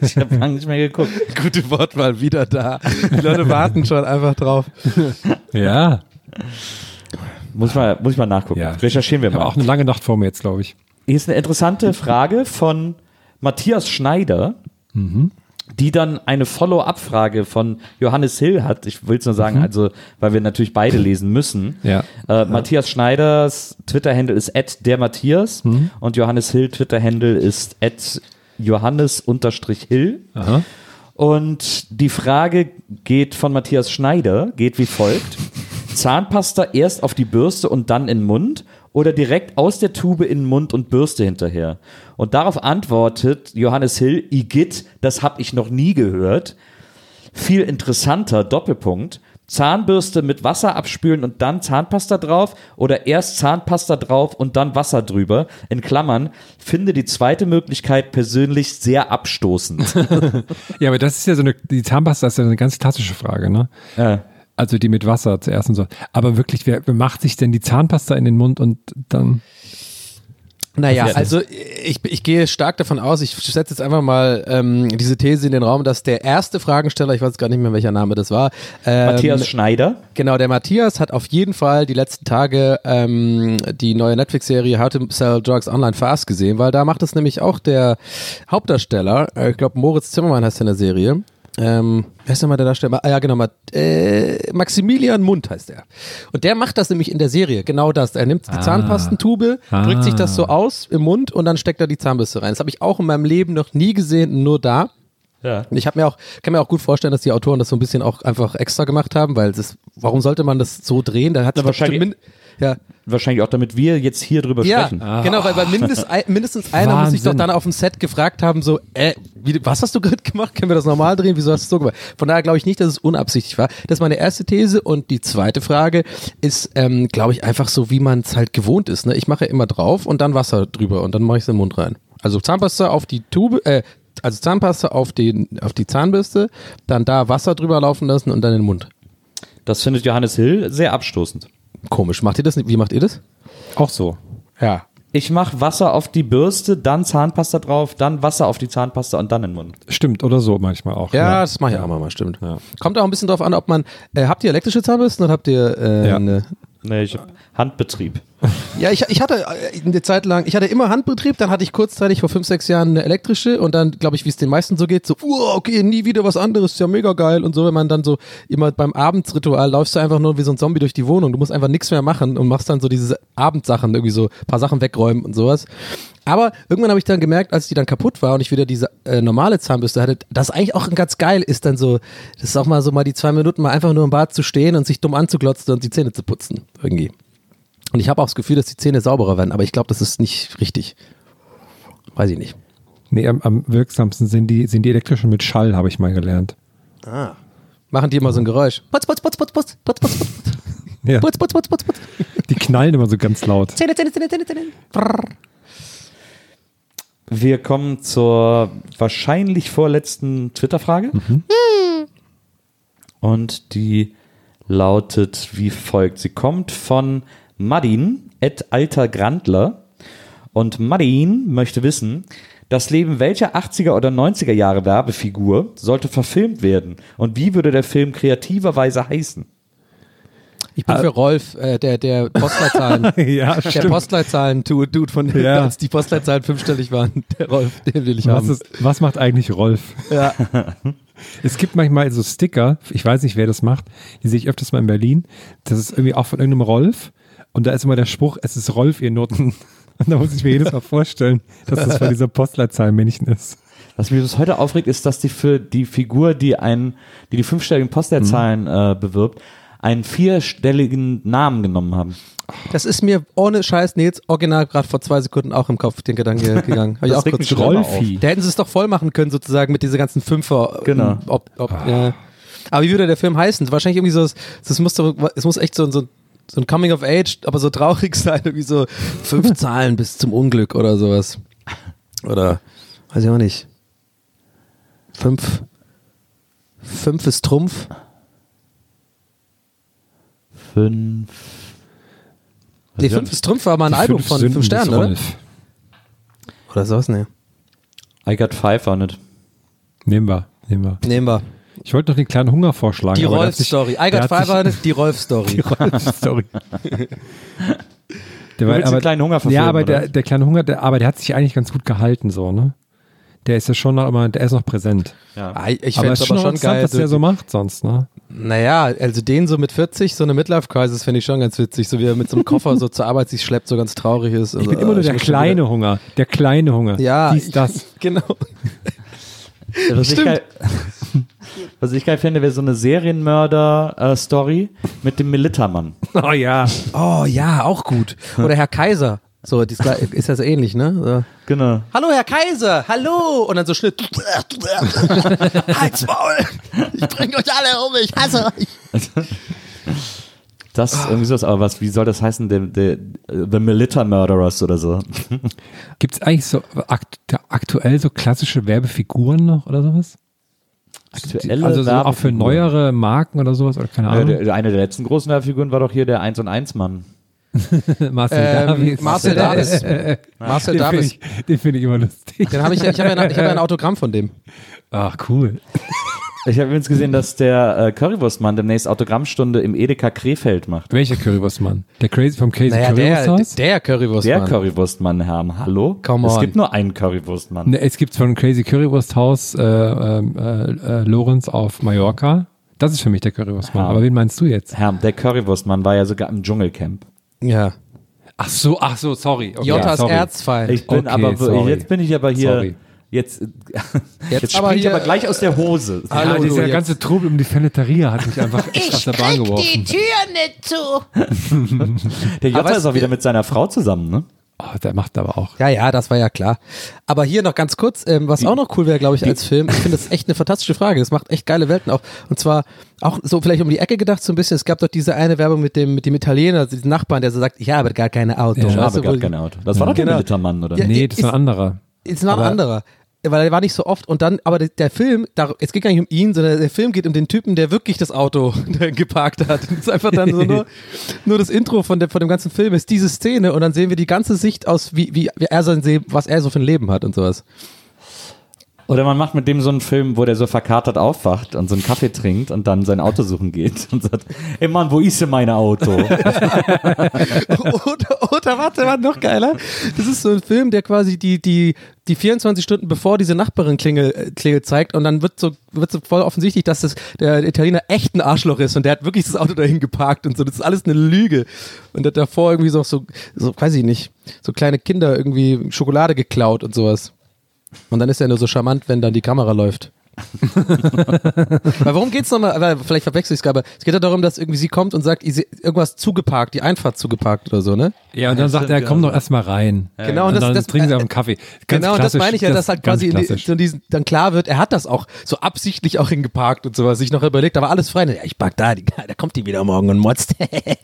Ich habe lange nicht mehr geguckt. Gute Wortwahl, wieder da. Die Leute warten schon einfach drauf. ja. Muss ich mal, muss ich mal nachgucken. Ja. Recherchieren wir Ich mal. auch eine lange Nacht vor mir jetzt, glaube ich. Hier ist eine interessante Frage von Matthias Schneider, die dann eine Follow-up-Frage von Johannes Hill hat. Ich will es nur sagen, also, weil wir natürlich beide lesen müssen. Ja. Äh, Matthias Schneiders Twitter-Handle ist at der Matthias und Johannes Hill Twitter-Handle ist at Johannes-Hill. Und die Frage geht von Matthias Schneider, geht wie folgt. *laughs* Zahnpasta erst auf die Bürste und dann in den Mund oder direkt aus der Tube in den Mund und Bürste hinterher? Und darauf antwortet Johannes Hill, Igitt, das habe ich noch nie gehört. Viel interessanter, Doppelpunkt. Zahnbürste mit Wasser abspülen und dann Zahnpasta drauf oder erst Zahnpasta drauf und dann Wasser drüber. In Klammern, finde die zweite Möglichkeit persönlich sehr abstoßend. *laughs* Ja, aber das ist ja so eine, die Zahnpasta ist ja eine ganz klassische Frage, ne? äh. Also die mit Wasser zuerst und so. Aber wirklich, wer, wer macht sich denn die Zahnpasta in den Mund und dann. Naja, also ich, ich gehe stark davon aus, ich setze jetzt einfach mal ähm, diese These in den Raum, dass der erste Fragensteller, ich weiß gar nicht mehr, welcher Name das war, ähm, Matthias Schneider. Genau, der Matthias hat auf jeden Fall die letzten Tage ähm, die neue Netflix-Serie How to Sell Drugs Online Fast gesehen, weil da macht es nämlich auch der Hauptdarsteller, äh, ich glaube Moritz Zimmermann heißt er in der Serie. Ähm, wer ist denn mal der Darsteller? Ah, ja, genau, Ma- äh, Maximilian Mund heißt er. Und der macht das nämlich in der Serie, genau das. Er nimmt die Zahnpastentube, drückt sich das so aus im Mund und dann steckt er die Zahnbürste rein. Das habe ich auch in meinem Leben noch nie gesehen, nur da. Ja. Und ich habe mir auch, kann mir auch gut vorstellen, dass die Autoren das so ein bisschen auch einfach extra gemacht haben, weil das, warum sollte man das so drehen? Da hat sich doch wahrscheinlich- ja, Wahrscheinlich auch, damit wir jetzt hier drüber ja, sprechen. *laughs* genau, weil bei mindest, *laughs* mindestens einer muss sich doch dann auf dem Set gefragt haben, so, äh, wie, was hast du gerade gemacht? Können wir das normal drehen? Wieso hast du es so gemacht? Von daher glaube ich nicht, dass es unabsichtlich war. Das ist meine erste These und die zweite Frage ist, ähm, glaube ich, einfach so, wie man es halt gewohnt ist. Ne? Ich mache immer drauf und dann Wasser drüber und dann mache ich es in den Mund rein. Also Zahnpasta auf die Tube, äh, also Zahnpasta auf, den, auf die Zahnbürste, dann da Wasser drüber laufen lassen und dann in den Mund. Das findet Johannes Hill sehr abstoßend. Komisch. Macht ihr das nicht? Wie macht ihr das? Auch so. Ja. Ich mache Wasser auf die Bürste, dann Zahnpasta drauf, dann Wasser auf die Zahnpasta und dann in den Mund. Stimmt, oder so manchmal auch. Ja, das mache ich auch mal, stimmt. Kommt auch ein bisschen drauf an, ob man, äh, habt ihr elektrische Zahnbürsten oder habt ihr äh, Ja. eine, Nee, ich hab Handbetrieb. Ja, ich, ich hatte äh, eine Zeit lang, ich hatte immer Handbetrieb, dann hatte ich kurzzeitig vor fünf, sechs Jahren eine elektrische und dann, glaube ich, wie es den meisten so geht, so, okay, nie wieder was anderes, ist ja mega geil und so, wenn man dann so immer beim Abendsritual läufst du einfach nur wie so ein Zombie durch die Wohnung, du musst einfach nichts mehr machen und machst dann so diese Abendsachen, irgendwie so ein paar Sachen wegräumen und sowas. Aber irgendwann habe ich dann gemerkt, als die dann kaputt war und ich wieder diese äh, normale Zahnbürste hatte, dass eigentlich auch ganz geil ist, dann so, das ist auch mal so mal die zwei Minuten mal einfach nur im Bad zu stehen und sich dumm anzuglotzen und die Zähne zu putzen, irgendwie. Und ich habe auch das Gefühl, dass die Zähne sauberer werden, aber ich glaube, das ist nicht richtig. Weiß ich nicht. Nee, am, am wirksamsten sind die, sind die elektrischen mit Schall, habe ich mal gelernt. Machen die immer so ein Geräusch. Putz, putz, putz, putz, putz, putz, putz, putz, Ja, putz, putz, putz, putz, putz. die knallen immer so ganz laut. Zähne, Zähne, Zähne, Zähne, Zähne. Brrr. Wir kommen zur wahrscheinlich vorletzten Twitter-Frage. Und die lautet wie folgt. Sie kommt von Madin, et alter Grandler. Und Madin möchte wissen, das Leben welcher 80er oder 90er Jahre Werbefigur sollte verfilmt werden? Und wie würde der Film kreativerweise heißen? Ich bin für Rolf, äh, der, der Postleitzahlen, *laughs* ja, der Postleitzahlen-Dude von Ja. als die Postleitzahlen fünfstellig waren. *laughs* Der Rolf, den will ich Was, haben. ist, was macht eigentlich Rolf? Ja. *laughs* Es gibt manchmal so Sticker, ich weiß nicht, wer das macht, die sehe ich öfters mal in Berlin. Das ist irgendwie auch von irgendeinem Rolf. Und da ist immer der Spruch, es ist Rolf, ihr Noten. Und da muss ich mir jedes Mal vorstellen, dass das von dieser Postleitzahlmännchen ist. Was mich bis heute aufregt, ist, dass die für die Figur, die einen, die die fünfstelligen Postleitzahlen äh, bewirbt, einen vierstelligen Namen genommen haben. Das ist mir ohne Scheiß Nils original gerade vor zwei Sekunden auch im Kopf den Gedanke *laughs* gegangen. Hab ich auch kurz Rolfi. Da hätten sie es doch voll machen können, sozusagen mit dieser ganzen Fünfer. Genau. Ob, ob, ja. Aber wie würde der Film heißen? Wahrscheinlich irgendwie so, das muss doch, es muss echt so, so, so ein Coming of Age, aber so traurig *laughs* sein, irgendwie so fünf *laughs* Zahlen bis zum Unglück oder sowas. Oder, weiß ich auch nicht. Fünf. Fünf ist Trumpf. Fünf. Nee, fünf ist Trumpf war mal ein Die Album von Sünden fünf Sternen, des oder? Oder sowas, ne? I got five on it. Nehmen wir, nehmen wir. Nehmen wir. Ich wollte noch den kleinen Hunger vorschlagen. Die aber Rolf-Story. I got hat sich- five, die Rolf-Story. *laughs* Die Rolf-Story. *laughs* Der Du willst den aber, kleinen Hunger Ja, verfilmen, aber oder? der, der kleine Hunger, der, aber der hat sich eigentlich ganz gut gehalten, so, ne? Der ist ja schon noch immer, der ist noch präsent. Ah, Ich aber es ist schon aber schon geil. was der so macht sonst, ne? Naja, also den so mit 40, so eine Midlife-Crisis finde ich schon ganz witzig. So wie er mit so einem Koffer so zur Arbeit sich schleppt, so ganz traurig ist. Ich bin immer nur der kleine Hunger. Der kleine Hunger. Ja, Dies, ich- das. *laughs* Genau. *laughs* Was ich, geil, was ich geil finde, wäre so eine Serienmörder-Story mit dem Militermann. Oh ja. Oh ja, auch gut. Oder Herr Kaiser. So, dies, ist ja so ähnlich, ne? So. Genau. Hallo, Herr Kaiser, hallo! Und dann so Schnitt. *laughs* Halt's Maul! Ich bring euch alle um, ich hasse euch! Das ist irgendwie sowas, aber was, wie soll das heißen? The, the, the Militer Murderers oder so. Gibt es eigentlich so akt aktuell so klassische Werbefiguren noch oder sowas? Aktuelle also so auch für neuere Marken oder sowas? Oder keine Ja, Ahnung. der, eine der letzten großen Werbefiguren war doch hier der 1 und 1 Mann. *laughs* Marcel Ähm, Davis. Marcel Davis. *laughs* Marcel Den finde ich, find ich immer lustig. Den habe ich, ich habe ja, hab ja ein Autogramm von dem. Ach, cool. Ich habe übrigens gesehen, dass der äh, Currywurstmann demnächst Autogrammstunde im Edeka Krefeld macht. Welcher Currywurstmann? Der Crazy vom Crazy Naja, der, Currywursthaus? der. Der Mann. Currywurstmann, Herr. Hallo? Come es on. gibt nur einen Currywurstmann. Ne, es gibt von Crazy Currywursthaus äh, ähm, äh, äh, Lorenz auf Mallorca. Das ist für mich der Currywurstmann. Ja. Aber wen meinst du jetzt? Herr, der Currywurstmann war ja sogar im Dschungelcamp. Ja. Ach so, ach so, sorry. Okay, Jotas sorry. Erzfeind. Ich bin Okay, aber, sorry. jetzt bin ich aber hier, Sorry. jetzt, *laughs* Jetzt jetzt aber ich aber gleich aus der Hose. Ja, Hallo, du dieser jetzt. ganze Trubel um die Feneteria hat mich einfach *laughs* echt aus Ich der Bahn krieg geworfen. die Tür nicht zu. *laughs* Der Jota Aber ist auch wieder mit seiner Frau zusammen, ne? Oh, der macht aber auch. Ja, ja, das war ja klar. Aber hier noch ganz kurz, ähm, was auch noch cool wäre, glaube ich, als Film. Ich finde das echt eine fantastische Frage. Das macht echt geile Welten auf. Und zwar auch so vielleicht um die Ecke gedacht, so ein bisschen. Es gab doch diese eine Werbung mit dem, mit dem Italiener, also diesen Nachbarn, der so sagt, ich habe gar keine Autos. Ja, Ich habe gar kein Auto. Das war doch der Genau. Militermann, oder? Ja, Nee, ist- das war ein anderer. Ist noch ein anderer. Weil er war nicht so oft und dann, aber der, Film, da, es geht gar nicht um ihn, sondern der Film geht um den Typen, der wirklich das Auto *laughs* geparkt hat. Das ist einfach dann so nur, *laughs* nur das Intro von, der, von dem ganzen Film ist diese Szene und dann sehen wir die ganze Sicht aus, wie, wie, wie er sein Se- was er so für ein Leben hat und sowas. Oder man macht mit dem so einen Film, wo der so verkatert aufwacht und so einen Kaffee trinkt und dann sein Auto suchen geht *laughs* und sagt, ey Mann, wo ist denn mein Auto? *laughs* oder, oder warte, warte, noch geiler. Das ist so ein Film, der quasi die, die, die 24 Stunden bevor diese Nachbarin Klingel, äh, Klingel zeigt und dann wird so, wird so voll offensichtlich, dass das, der Italiener echt ein Arschloch ist und der hat wirklich das Auto dahin geparkt und so. Das ist alles eine Lüge. Und hat davor irgendwie so, so, so, weiß ich nicht, so kleine Kinder irgendwie Schokolade geklaut und sowas. Und dann ist er nur so charmant, wenn dann die Kamera läuft. *laughs* Weil worum geht's nochmal? Weil Vielleicht verwechsel ich es aber. Es geht ja darum, dass irgendwie sie kommt und sagt, irgendwas zugeparkt, die Einfahrt zugeparkt oder so, ne? Ja, und dann sagt er, komm doch erstmal rein. Genau, und und das- dann das- trinken sie äh, auch einen Kaffee. Ganz genau, und das meine ich ja, dass halt quasi in diesen, dann klar wird, er hat das auch so absichtlich auch hingeparkt und sowas, sich noch überlegt, aber alles frei. Ja, ich park da, die, da kommt die wieder morgen und motzt.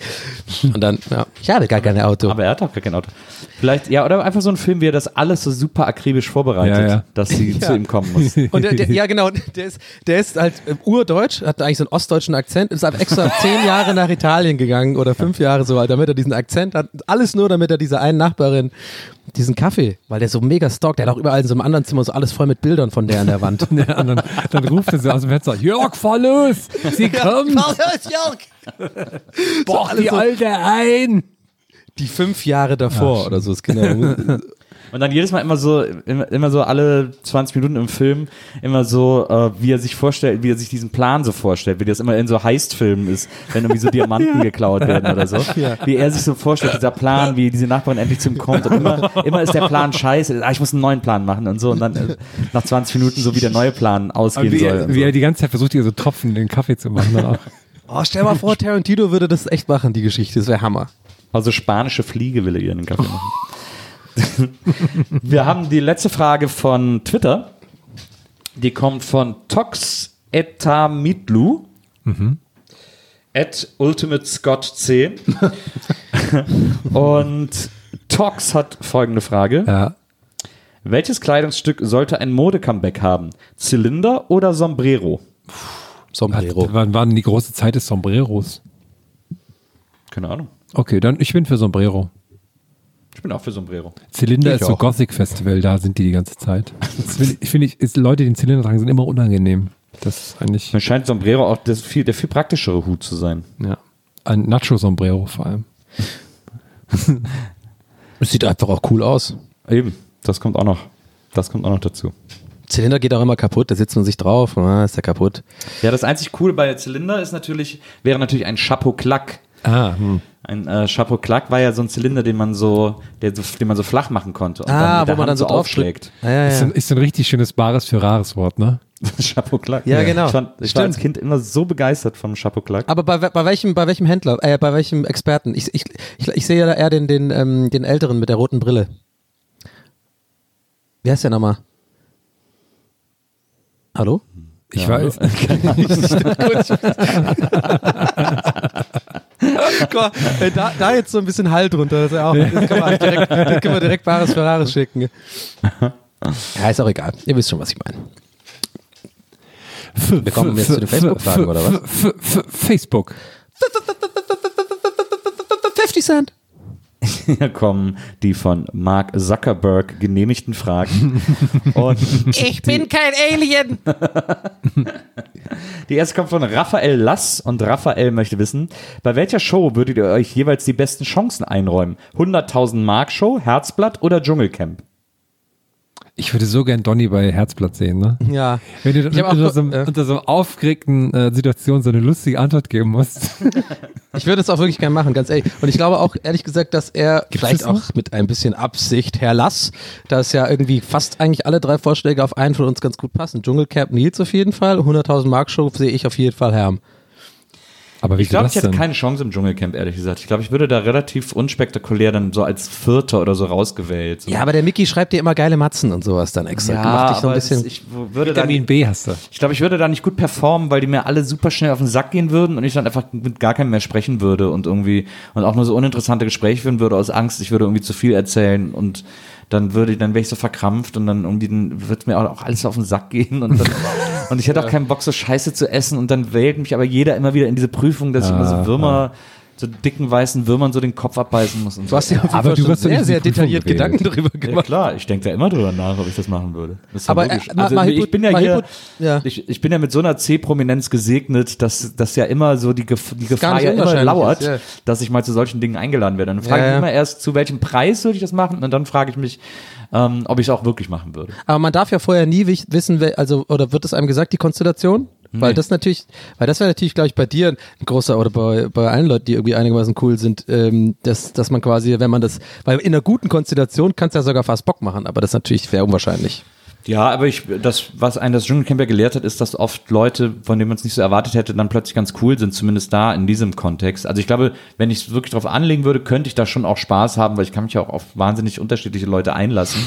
*laughs* und dann, ja, ich habe gar kein Auto. Aber er hat auch gar kein Auto. Vielleicht, ja, oder einfach so ein Film, wie er das alles so super akribisch vorbereitet, Ja, ja. dass sie *laughs* zu ihm kommen muss. Und der, der, ja, genau, der ist, der ist halt äh, urdeutsch, hat eigentlich so einen ostdeutschen Akzent, ist aber extra *laughs* zehn Jahre nach Italien gegangen oder fünf Jahre so, alt, damit er diesen Akzent hat. Alles nur, damit er dieser einen Nachbarin diesen Kaffee, weil der so mega stalkt, der hat auch überall in so einem anderen Zimmer so alles voll mit Bildern von der an der Wand. *laughs* Ja, und dann, dann ruft er sie aus dem Fenster, Jörg, fahr los, sie kommt, boah, die Alte ein. Die fünf Jahre davor oder so ist genau. *laughs* Und dann jedes Mal immer so, immer, immer so alle 20 Minuten im Film, immer so, äh, wie er sich vorstellt, wie er sich diesen Plan so vorstellt, wie das immer in so Heist-Filmen ist, wenn irgendwie so Diamanten *laughs* *laughs* geklaut werden oder so. Wie er sich so vorstellt, dieser Plan, wie diese Nachbarin endlich zu ihm kommt. Und immer, immer ist der Plan scheiße, ah, ich muss einen neuen Plan machen und so. Und dann äh, nach 20 Minuten so wie der neue Plan ausgehen Wie, soll. er, wie so. er die ganze Zeit versucht, ihr so Tropfen in den Kaffee zu machen. Dann auch. *laughs* Oh, stell mal vor, Tarantino würde das echt machen, die Geschichte. Das wäre Hammer. Also spanische Fliege will er ihr in den Kaffee machen. *laughs* Wir haben die letzte Frage von Twitter. Die kommt von Tox Etamitlu. At Ultimate Scott 10. *laughs* Und Tox hat folgende Frage. Ja. Welches Kleidungsstück sollte ein Modecomeback haben? Zylinder oder Sombrero? Sombrero. Wann war denn die große Zeit des Sombreros? Keine Ahnung. Okay, dann ich bin für Sombrero. Ich bin auch für Sombrero. Zylinder Ich ist so auch. Gothic Festival, da sind die die ganze Zeit. Ich, finde ich ist, Leute, die einen Zylinder tragen, sind immer unangenehm. Das ist eigentlich, Mir scheint Sombrero auch das viel, der viel praktischere Hut zu sein. ja, ein Nacho-Sombrero vor allem. *laughs* Es sieht einfach auch cool aus. Eben, das kommt auch noch. Das kommt auch noch dazu. Zylinder geht auch immer kaputt, da sitzt man sich drauf, ah, ist der kaputt. Ja, das einzig Coole bei Zylinder ist natürlich, wäre natürlich ein Chapeau Clack. Ah, hm. Ein äh, Chapeau Clack war ja so ein Zylinder, den man so, der, den man so flach machen konnte und Ah, der wo man Hand dann so aufschlägt. Ja, ja, Ist, ja. ein, ist ein richtig schönes bares für rares Wort, ne? *laughs* Chapeau Clack. Ja, genau. Ich, fand, ich war als Kind immer so begeistert vom Chapeau Clack. Aber bei, bei welchem, bei welchem Händler, äh, bei welchem Experten? Ich, ich, ich, ich sehe ja da eher den, den, ähm, den Älteren mit der roten Brille. Wie heißt der nochmal? Hallo? Ich weiß. *laughs* *laughs* Guck *laughs* mal, da, da jetzt so ein bisschen Halt drunter, das, auch, das, können wir eigentlich direkt, das können wir direkt Bares Ferraris schicken. Ja, ist auch egal. Ihr wisst schon, was ich meine. Wir kommen jetzt zu den Facebook-Fragen, oder was? Facebook. 50 Cent. *laughs* Hier kommen die von Mark Zuckerberg genehmigten Fragen. *laughs* Und Ich bin kein Alien. *laughs* die erste kommt von Raphael Lass und Raphael möchte wissen, bei welcher Show würdet ihr euch jeweils die besten Chancen einräumen? 100.000 Mark Show, Herzblatt oder Dschungelcamp? Ich würde so gern Donny bei Herzblatt sehen, ne? Ja. Wenn du auch unter, ge- so, einem- äh. unter so einer aufgeregten äh, Situation so eine lustige Antwort geben musst. *laughs* Ich würde es auch wirklich gerne machen, ganz ehrlich. Und ich glaube auch, ehrlich gesagt, dass er Gibt's vielleicht auch noch? mit ein bisschen Absicht, Herr Lass, dass ja irgendwie fast eigentlich alle drei Vorschläge auf einen von uns ganz gut passen. Dschungelcamp Nils auf jeden Fall, 100.000 Mark Show sehe ich auf jeden Fall Herm. Aber wie Ich glaube, ich hätte denn? keine Chance im Dschungelcamp, ehrlich gesagt. Ich glaube, ich würde da relativ unspektakulär dann so als Vierter oder so rausgewählt. So. Ja, aber der Mickey schreibt dir immer geile Matzen und sowas dann extra. Ja, Macht dich so ein bisschen. es- ich würde da Vitamin B hast du. Ich glaube, ich würde da nicht gut performen, weil die mir alle super schnell auf den Sack gehen würden und ich dann einfach mit gar keinem mehr sprechen würde und irgendwie und auch nur so uninteressante Gespräche führen würde aus Angst, ich würde irgendwie zu viel erzählen und dann würde dann wäre ich so verkrampft und dann irgendwie dann wird mir auch alles auf den Sack gehen und dann, *laughs* und ich hätte auch keinen Bock so Scheiße zu essen. Und dann wählt mich aber jeder immer wieder in diese Prüfung, dass ich immer so Würmer so dicken weißen Würmern so den Kopf abbeißen muss und du so. hast ja auf jeden aber Fall du hast sehr, sehr detailliert. Gedanken darüber Ja, gemacht. klar, ich denke da immer drüber nach, ob ich das machen würde. Das ist ja Aber, logisch. äh, Also, mal ich bin ja mal hier, ja. ich, ich bin ja mit so einer C-Prominenz gesegnet, dass, dass ja immer so die, Gef die Gefahr ja immer lauert, ist, ja. dass ich mal zu solchen Dingen eingeladen werde. Dann frage Ja, ich ja. immer erst, zu welchem Preis würde ich das machen und dann frage ich mich, ähm, ob ich es auch wirklich machen würde. Aber man darf ja vorher nie wissen, also oder wird es einem gesagt, die Konstellation? Weil das natürlich, weil das wäre natürlich, glaube ich, bei dir ein großer oder bei, bei allen Leuten, die irgendwie einigermaßen cool sind, ähm, dass, dass man quasi, wenn man das, weil in einer guten Konstellation kann es ja sogar fast Bock machen, aber das ist natürlich sehr unwahrscheinlich. Ja, aber ich, das, was einen das Dschungelcamp ja gelehrt hat, ist, dass oft Leute, von denen man es nicht so erwartet hätte, dann plötzlich ganz cool sind, zumindest da in diesem Kontext. Also ich glaube, wenn ich es wirklich drauf anlegen würde, könnte ich da schon auch Spaß haben, weil ich kann mich ja auch auf wahnsinnig unterschiedliche Leute einlassen.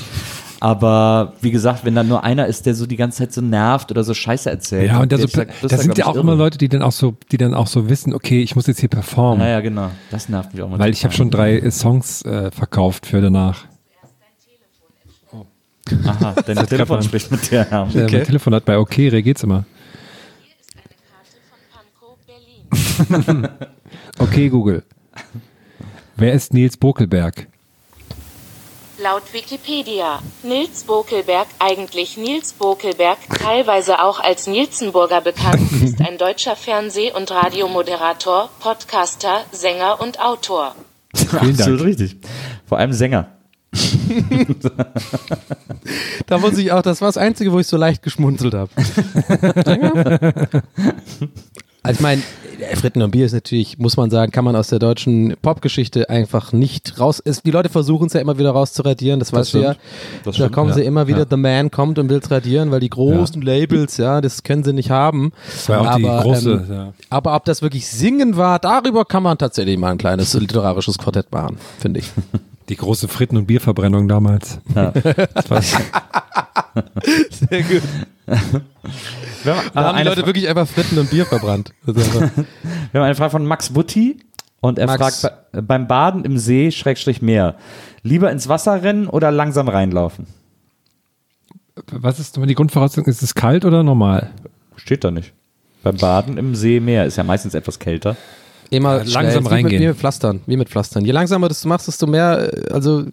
Aber wie gesagt, wenn da nur einer ist, der so die ganze Zeit so nervt oder so Scheiße erzählt. Ja, und da, so, das da sind ja auch immer. Leute, die dann auch so, die dann auch so wissen, okay, ich muss jetzt hier performen. Naja, genau. Das nervt mich auch mal. Weil ich habe schon drei Songs äh, verkauft für danach. Aha, *laughs* dein Telefon spricht mit dir. Ja. Äh, mein Telefon hat bei OK geht's immer. *laughs* Okay, Google. Wer ist Nils Bokelberg? Laut Wikipedia, Nils Bokelberg, eigentlich Nils Bokelberg, teilweise auch als Nielsenburger bekannt, *laughs* ist ein deutscher Fernseh- und Radiomoderator, Podcaster, Sänger und Autor. Vielen Absolut Dank. richtig. Vor allem Sänger. *laughs* Da muss ich auch, das war das Einzige, wo ich so leicht geschmunzelt habe. *laughs* also ich meine, Fritten und Bier ist natürlich, muss man sagen, kann man aus der deutschen Popgeschichte einfach nicht raus. Ist, die Leute versuchen es ja immer wieder rauszuradieren, das, weißt du ja. Das da stimmt, kommen ja. sie immer wieder, Ja. The Man kommt und will es radieren, weil die großen Labels, ja, das können sie nicht haben. Das war auch die große. ähm, ja. aber ob das wirklich Singen war, darüber kann man tatsächlich mal ein kleines literarisches Quartett machen, finde ich. *laughs* Die große Fritten- und Bierverbrennung damals. *laughs* War, Sehr gut. Wir haben, Da haben die Leute wirklich einfach Fritten und Bier verbrannt. Wir haben eine Frage von Max Wutti und er Max. fragt, bei, beim Baden im See, Schrägstrich Meer, lieber ins Wasser rennen oder langsam reinlaufen? was ist die Grundvoraussetzung? Ist es kalt oder normal? Steht da nicht. Beim Baden im See, Meer ist ja meistens etwas kälter. Immer Ja, schnell, langsam wie mit, reingehen. wie mit Pflastern, wie mit Pflastern. Je langsamer das du machst, desto mehr, äh, also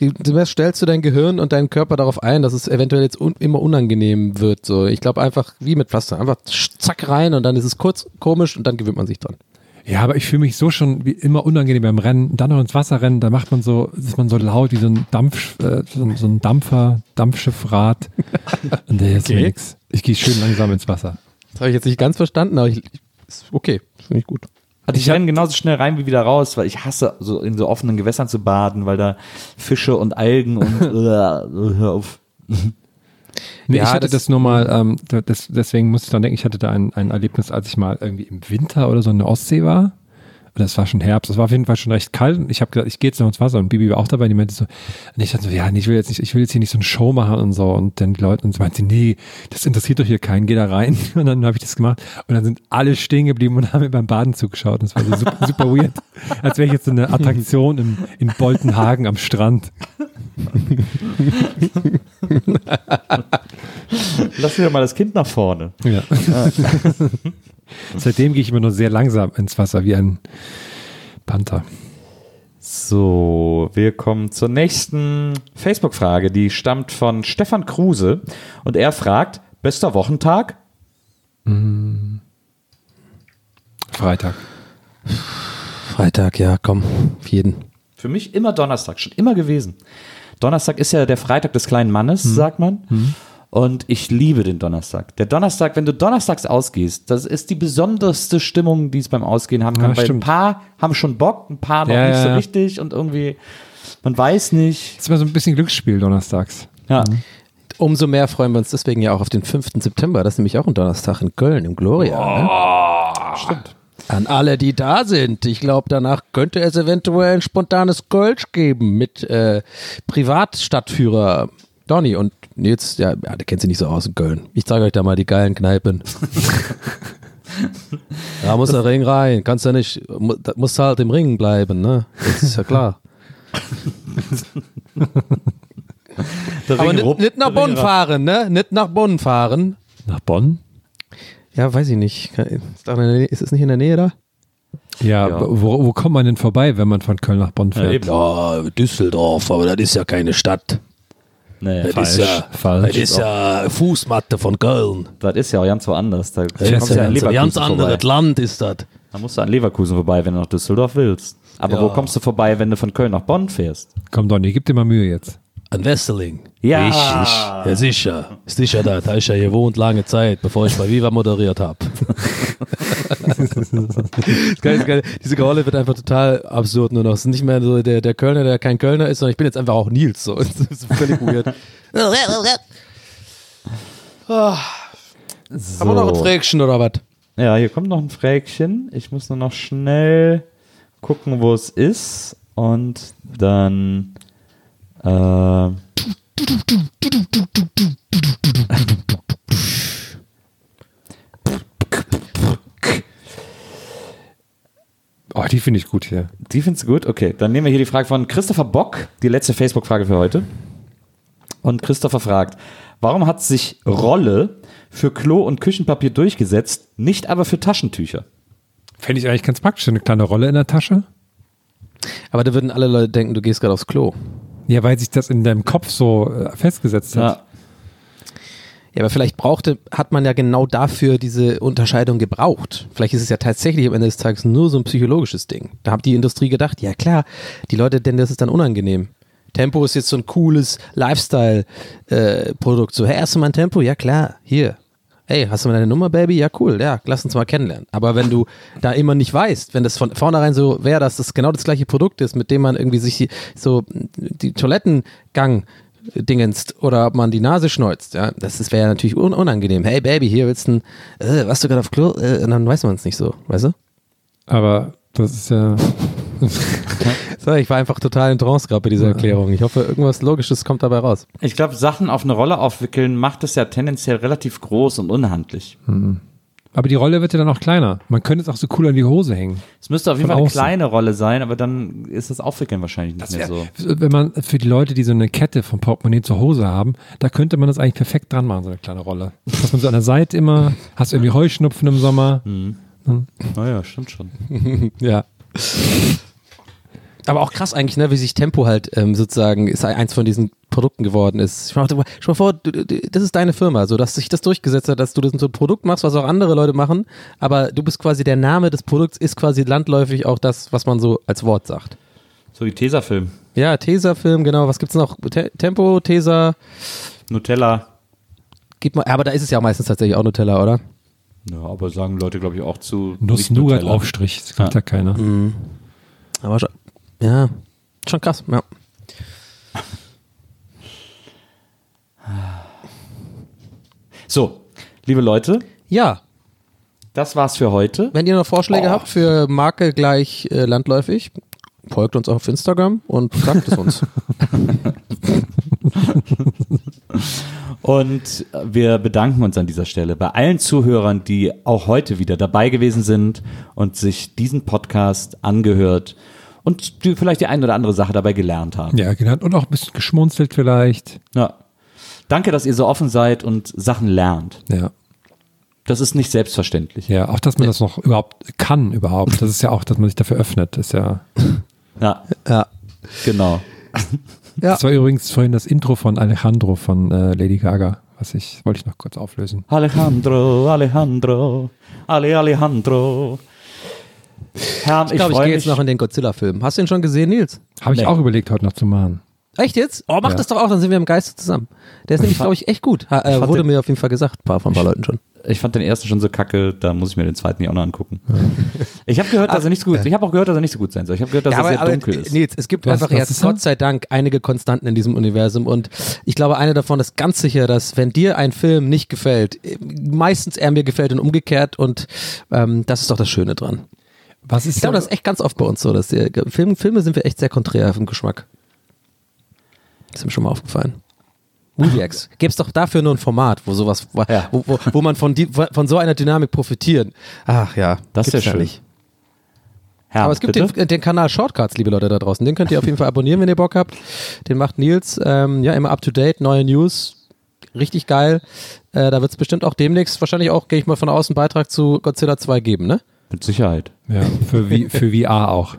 desto mehr stellst du dein Gehirn und deinen Körper darauf ein, dass es eventuell jetzt un, immer unangenehm wird. So, ich glaube einfach wie mit Pflastern, einfach zack rein und dann ist es kurz komisch und dann gewöhnt man sich dran. Ja, aber ich fühle mich so schon wie immer unangenehm beim Rennen. Dann noch ins Wasser rennen, da macht man so, ist man so laut wie so ein Dampf, äh, so, ein- so ein Dampfer, Dampfschiffrad. *laughs* Und der ist Okay. nix. Ich gehe schön langsam ins Wasser. Das habe ich jetzt nicht ganz verstanden, aber ich, ist okay, finde ich gut. Also ich renne genauso schnell rein wie wieder raus, weil ich hasse, so in so offenen Gewässern zu baden, weil da Fische und Algen und *laughs* äh, hör auf. Nee, Ja, ich hatte das- das, nur mal, ähm, da- das, deswegen musste ich dann denken, ich hatte da ein, ein Erlebnis, als ich mal irgendwie im Winter oder so in der Ostsee war. Das war schon Herbst, es war auf jeden Fall schon recht kalt. Und ich habe gesagt, ich gehe jetzt noch ins Wasser und Bibi war auch dabei. Die meinte so, und ich dachte so, ja, nee, ich will jetzt nicht, ich will jetzt hier nicht so eine Show machen und so. Und dann die Leute, und sie meinte, nee, das interessiert doch hier keinen, geh da rein. *laughs* Und dann habe ich das gemacht. Und dann sind alle stehen geblieben und haben mir beim Baden zugeschaut. Und das war so super, *laughs* super weird. Als wäre ich jetzt so eine Attraktion in, in Boltenhagen am Strand. Lass wieder mal das Kind nach vorne. Ja. *laughs* Seitdem gehe ich immer nur sehr langsam ins Wasser, wie ein Panther. So, wir kommen zur nächsten Facebook-Frage. Die stammt von Stefan Kruse und er fragt, bester Wochentag? Freitag. Freitag, ja, komm, auf jeden. Für mich immer Donnerstag, schon immer gewesen. Donnerstag ist ja der Freitag des kleinen Mannes, sagt man. Und ich liebe den Donnerstag. Der Donnerstag, wenn du donnerstags ausgehst, das ist die besonderste Stimmung, die es beim Ausgehen haben kann. Ja, Weil ein paar haben schon Bock, ein paar noch Ja, nicht so ja. richtig und irgendwie, man weiß nicht. Das ist immer so ein bisschen Glücksspiel donnerstags. Ja. Umso mehr freuen wir uns deswegen ja auch auf den 5. September. Das ist nämlich auch ein Donnerstag in Köln im Gloria. Ne? Stimmt. An alle, die da sind. Ich glaube, danach könnte es eventuell ein spontanes Kölsch geben mit äh, Privatstadtführer Donny und Nils. Ja, ja, der kennt sich nicht so aus in Köln. Ich zeige euch da mal die geilen Kneipen. *laughs* da muss der Ring rein. Kannst ja nicht, musst halt im Ring bleiben, ne? Das ist ja klar. *laughs* Der Aber nicht, nicht nach der Ring Bonn fahren, ne? Nicht nach Bonn fahren. Nach Bonn? Ja, weiß ich nicht. Ist, da in der Nähe- ist es nicht in der Nähe da? Ja, Ja. Wo, wo kommt man denn vorbei, wenn man von Köln nach Bonn fährt? eben. Ja, Düsseldorf, aber das ist ja keine Stadt. Nee, Das Falsch, ist ja, falsch. Das ist ja Fußmatte von Köln. das ist ja auch ganz woanders. Da, Das ist ja an ein ganz anderes. Land ist das. Da musst du an Leverkusen vorbei, wenn du nach Düsseldorf willst. Aber Ja. wo kommst du vorbei, wenn du von Köln nach Bonn fährst? Komm, Donny, gib dir mal Mühe jetzt. An Wesseling. Ja. Richtig. Ja, sicher. Sicher da. Da ist ja gewohnt lange Zeit, bevor ich bei Viva moderiert habe. *laughs* Diese Rolle wird einfach total absurd nur noch. Es ist nicht mehr so der, der Kölner, der kein Kölner ist, sondern ich bin jetzt einfach auch Nils. So. *laughs* Das ist völlig weird. Ah. Haben wir noch ein Frägchen oder was? Ja, hier kommt noch ein Frägchen. Ich muss nur noch schnell gucken, wo es ist. Und dann. Äh, Oh, die finde ich gut hier. die findest du gut? Okay, dann nehmen wir hier die Frage von Christopher Bock, die letzte Facebook-Frage für heute. Und Christopher fragt, warum hat sich Rolle für Klo- und Küchenpapier durchgesetzt, nicht aber für Taschentücher? Fände ich eigentlich ganz praktisch, eine kleine Rolle in der Tasche. Aber da würden alle Leute denken, du gehst gerade aufs Klo. Ja, weil sich das in deinem Kopf so äh, festgesetzt hat. Ja, aber vielleicht brauchte, hat man ja genau dafür diese Unterscheidung gebraucht. Vielleicht ist es ja tatsächlich am Ende des Tages nur so ein psychologisches Ding. Da hat die Industrie gedacht, ja klar, die Leute, denn das ist dann unangenehm. Tempo ist jetzt so ein cooles Lifestyle-Produkt. so, hey, hast du mal ein Tempo? Ja klar, hier. Hey, hast du mal deine Nummer, Baby? Ja, cool, ja, lass uns mal kennenlernen. Aber wenn du da immer nicht weißt, wenn das von vornherein so wäre, dass das genau das gleiche Produkt ist, mit dem man irgendwie sich so die Toilettengang dingenst oder ob man die Nase schneuzt, ja, das wäre ja natürlich un unangenehm. Hey Baby, hier willst du ein, äh, warst du gerade auf Klo? Äh, und dann weiß man es nicht so, weißt du? Aber das ist ja. *laughs* So, ich war einfach total in Trance gerade bei dieser Erklärung. Ich hoffe, irgendwas Logisches kommt dabei raus. Ich glaube, Sachen auf eine Rolle aufwickeln macht es ja tendenziell relativ groß und unhandlich. Aber die Rolle wird ja dann auch kleiner. Man könnte es auch so cool an die Hose hängen. Es müsste auf jeden Fall eine außen. kleine Rolle sein, aber dann ist das Aufwickeln wahrscheinlich nicht mehr so. Wenn man für die Leute, die so eine Kette vom Portemonnaie zur Hose haben, da könnte man das eigentlich perfekt dran machen, so eine kleine Rolle. Dass man so an der Seite immer, hast du irgendwie Heuschnupfen im Sommer. Naja, stimmt schon. *laughs* Ja. Aber auch krass eigentlich, ne, wie sich Tempo halt ähm, sozusagen ist eins von diesen Produkten geworden ist. Mal, stell mal vor, du, du, das ist deine Firma, so dass sich das durchgesetzt hat, dass du das so ein Produkt machst, was auch andere Leute machen, aber du bist quasi der Name des Produkts ist quasi landläufig auch das, was man so als Wort sagt. So wie Tesafilm. Ja, Tesa-Film, genau. Was gibt's noch? Te Tempo, Tesa, Nutella. gib mal. Aber da ist es ja meistens tatsächlich auch Nutella, oder? Ja, aber sagen Leute, glaube ich, auch zu. Nuss nicht Nutella. Nougat Aufstrich, das gibt Ja. ja keiner. Aber schon, ja, schon krass. Ja. So, liebe Leute, ja, das war's für heute. wenn ihr noch Vorschläge habt für Marke gleich äh, landläufig, folgt uns auf Instagram und sagt es uns. *laughs* Und wir bedanken uns an dieser Stelle bei allen Zuhörern, die auch heute wieder dabei gewesen sind und sich diesen Podcast angehört und die vielleicht die ein oder andere Sache dabei gelernt haben. Ja, genau. Und auch ein bisschen geschmunzelt vielleicht. Ja. Danke, dass ihr so offen seid und Sachen lernt. Ja. Das ist nicht selbstverständlich. Ja, auch dass man das noch überhaupt kann, überhaupt. Das ist ja auch, dass man sich dafür öffnet. Das ist ja. *laughs* Ja, ja. genau. *laughs* Ja. Das war übrigens vorhin das Intro von Alejandro von äh, Lady Gaga, was ich, wollte ich noch kurz auflösen. Alejandro, Alejandro, Ale Alejandro. Herr, Ich glaube, ich, gehe jetzt noch in den Godzilla-Film. Hast du ihn schon gesehen, Nils? Habe ich Nee. auch überlegt, heute noch zu machen. Echt jetzt? Oh, mach Ja. das doch auch, dann sind wir im Geiste zusammen. Der ist nämlich, glaube ich, echt gut. Ha, äh, wurde den- mir auf jeden Fall gesagt, ein paar von ein paar Leuten schon. Ich fand den ersten schon so kacke, da muss ich mir den zweiten ja auch noch angucken. *laughs* Ich habe gehört, dass er nicht so gut. Ich habe auch gehört, dass er nicht so gut sein soll. Ich habe gehört, dass er sehr dunkel ist. Nils, es gibt Was- einfach was jetzt? Gott sei Dank einige Konstanten in diesem Universum und ich glaube, eine davon ist ganz sicher, dass wenn dir ein Film nicht gefällt, äh, meistens er mir gefällt und umgekehrt und ähm, das ist doch das Schöne dran. Was ist Ich glaube, das ist echt ganz oft bei uns so, dass die Film, Filme sind wir echt sehr konträr vom Geschmack. Das ist mir schon mal aufgefallen. Moviex. *laughs* Gäbe es doch dafür nur ein Format, wo sowas, wo, Ja. wo, wo, wo man von, die, von so einer Dynamik profitieren. Ach ja, Das ist ja schön. nicht. Aber es gibt den, den Kanal Shortcuts, liebe Leute da draußen. Den könnt ihr auf jeden Fall abonnieren, wenn ihr Bock habt. Den macht Nils. Ähm, ja, immer up to date, neue News. Richtig geil. Äh, da wird es bestimmt auch demnächst, wahrscheinlich auch, gehe ich mal von außen, Beitrag zu Godzilla 2 geben, ne? Mit Sicherheit. Ja, für, V- für VR auch.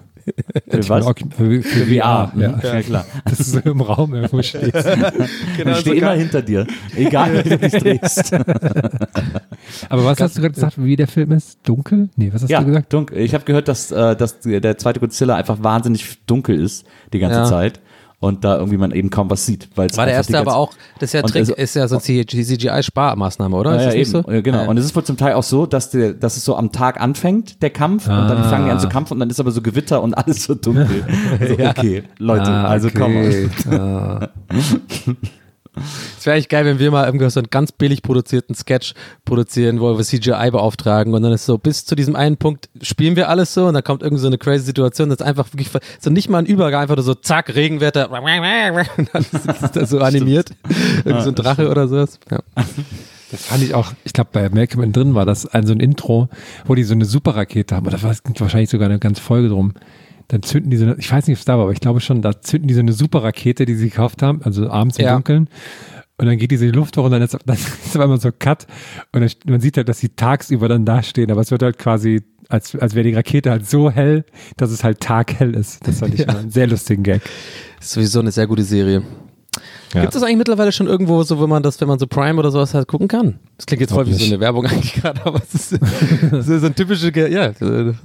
Für was? Für, für, VR, Mhm. ja. ja, klar. Das ist so im Raum irgendwo *laughs* steht. ich stehe immer hinter dir. Egal, wie du dich *laughs* drehst. Aber was hast du gerade gesagt, wie der Film ist? Dunkel? Nee, was hast ja, du gesagt? dunkel. Ich habe gehört, dass, äh, dass der zweite Godzilla einfach wahnsinnig dunkel ist die ganze Ja. Zeit und da irgendwie man eben kaum was sieht. Weil War der erste aber auch, das ist ja Trick, also- ist ja so CGI-Sparmaßnahme, oder? Ja, ist ja, das nicht eben. so? Ja, genau. Und es ist wohl zum Teil auch so, dass, der, dass es so am Tag anfängt, der Kampf, und dann Ah. fangen die an zu kämpfen und dann ist aber so Gewitter und alles so dunkel. *laughs* Also, okay, Leute, Ah, also komm okay. Ah. *laughs* Es wäre echt geil, wenn wir mal irgendwie so einen ganz billig produzierten Sketch produzieren, wo wir CGI beauftragen und dann ist so, bis zu diesem einen Punkt spielen wir alles so und dann kommt irgendwie so eine crazy Situation, das ist einfach wirklich, so nicht mal ein Übergang, einfach nur so zack, Regenwetter und *laughs* dann ist das so animiert. Irgend so ein Drache oder sowas. Ja. Das fand ich auch, ich glaube, bei Malcolm drin war das ein so ein Intro, wo die so eine Superrakete haben, oder was wahrscheinlich sogar eine ganze Folge drum. Dann zünden die so eine, ich weiß nicht, ob es da war, aber ich glaube schon, da zünden die so eine Superrakete, die sie gekauft haben, also abends im Ja. Dunkeln. Und dann geht diese Luft hoch und dann ist, *laughs* dann ist auf einmal so Cut. Und dann, man sieht halt, dass sie tagsüber dann dastehen, aber es wird halt quasi, als, als wäre die Rakete halt so hell, dass es halt taghell ist. Das fand ich *laughs* einen sehr lustigen Gag. Ist sowieso eine sehr gute Serie. Ja. Gibt es eigentlich mittlerweile schon irgendwo so, wenn man das, wenn man so Prime oder sowas halt gucken kann? Das klingt jetzt voll wie so eine Werbung *laughs* eigentlich gerade, aber es ist *laughs* so, so ein typische, Ge- ja,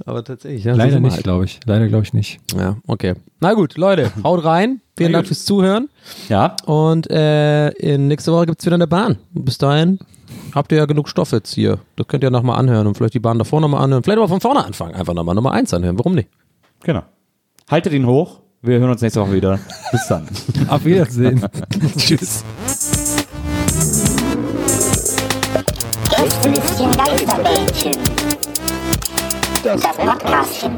aber tatsächlich. Ja, Leider nicht, halt. glaube ich. Leider glaube ich nicht. Ja, okay. Na gut, Leute, haut rein. Vielen Na Dank gut. fürs Zuhören. Ja, Und äh, in nächste Woche gibt's wieder eine Bahn. Bis dahin habt ihr ja genug Stoff jetzt hier. Das könnt ihr nochmal anhören und vielleicht die Bahn davor nochmal anhören. Vielleicht aber von vorne anfangen. Einfach nochmal Nummer eins anhören. Warum nicht? genau. Haltet ihn hoch. Wir hören uns nächste Woche wieder. Bis dann. *laughs* Auf Wiedersehen. *laughs* Tschüss. Das Podcastchen.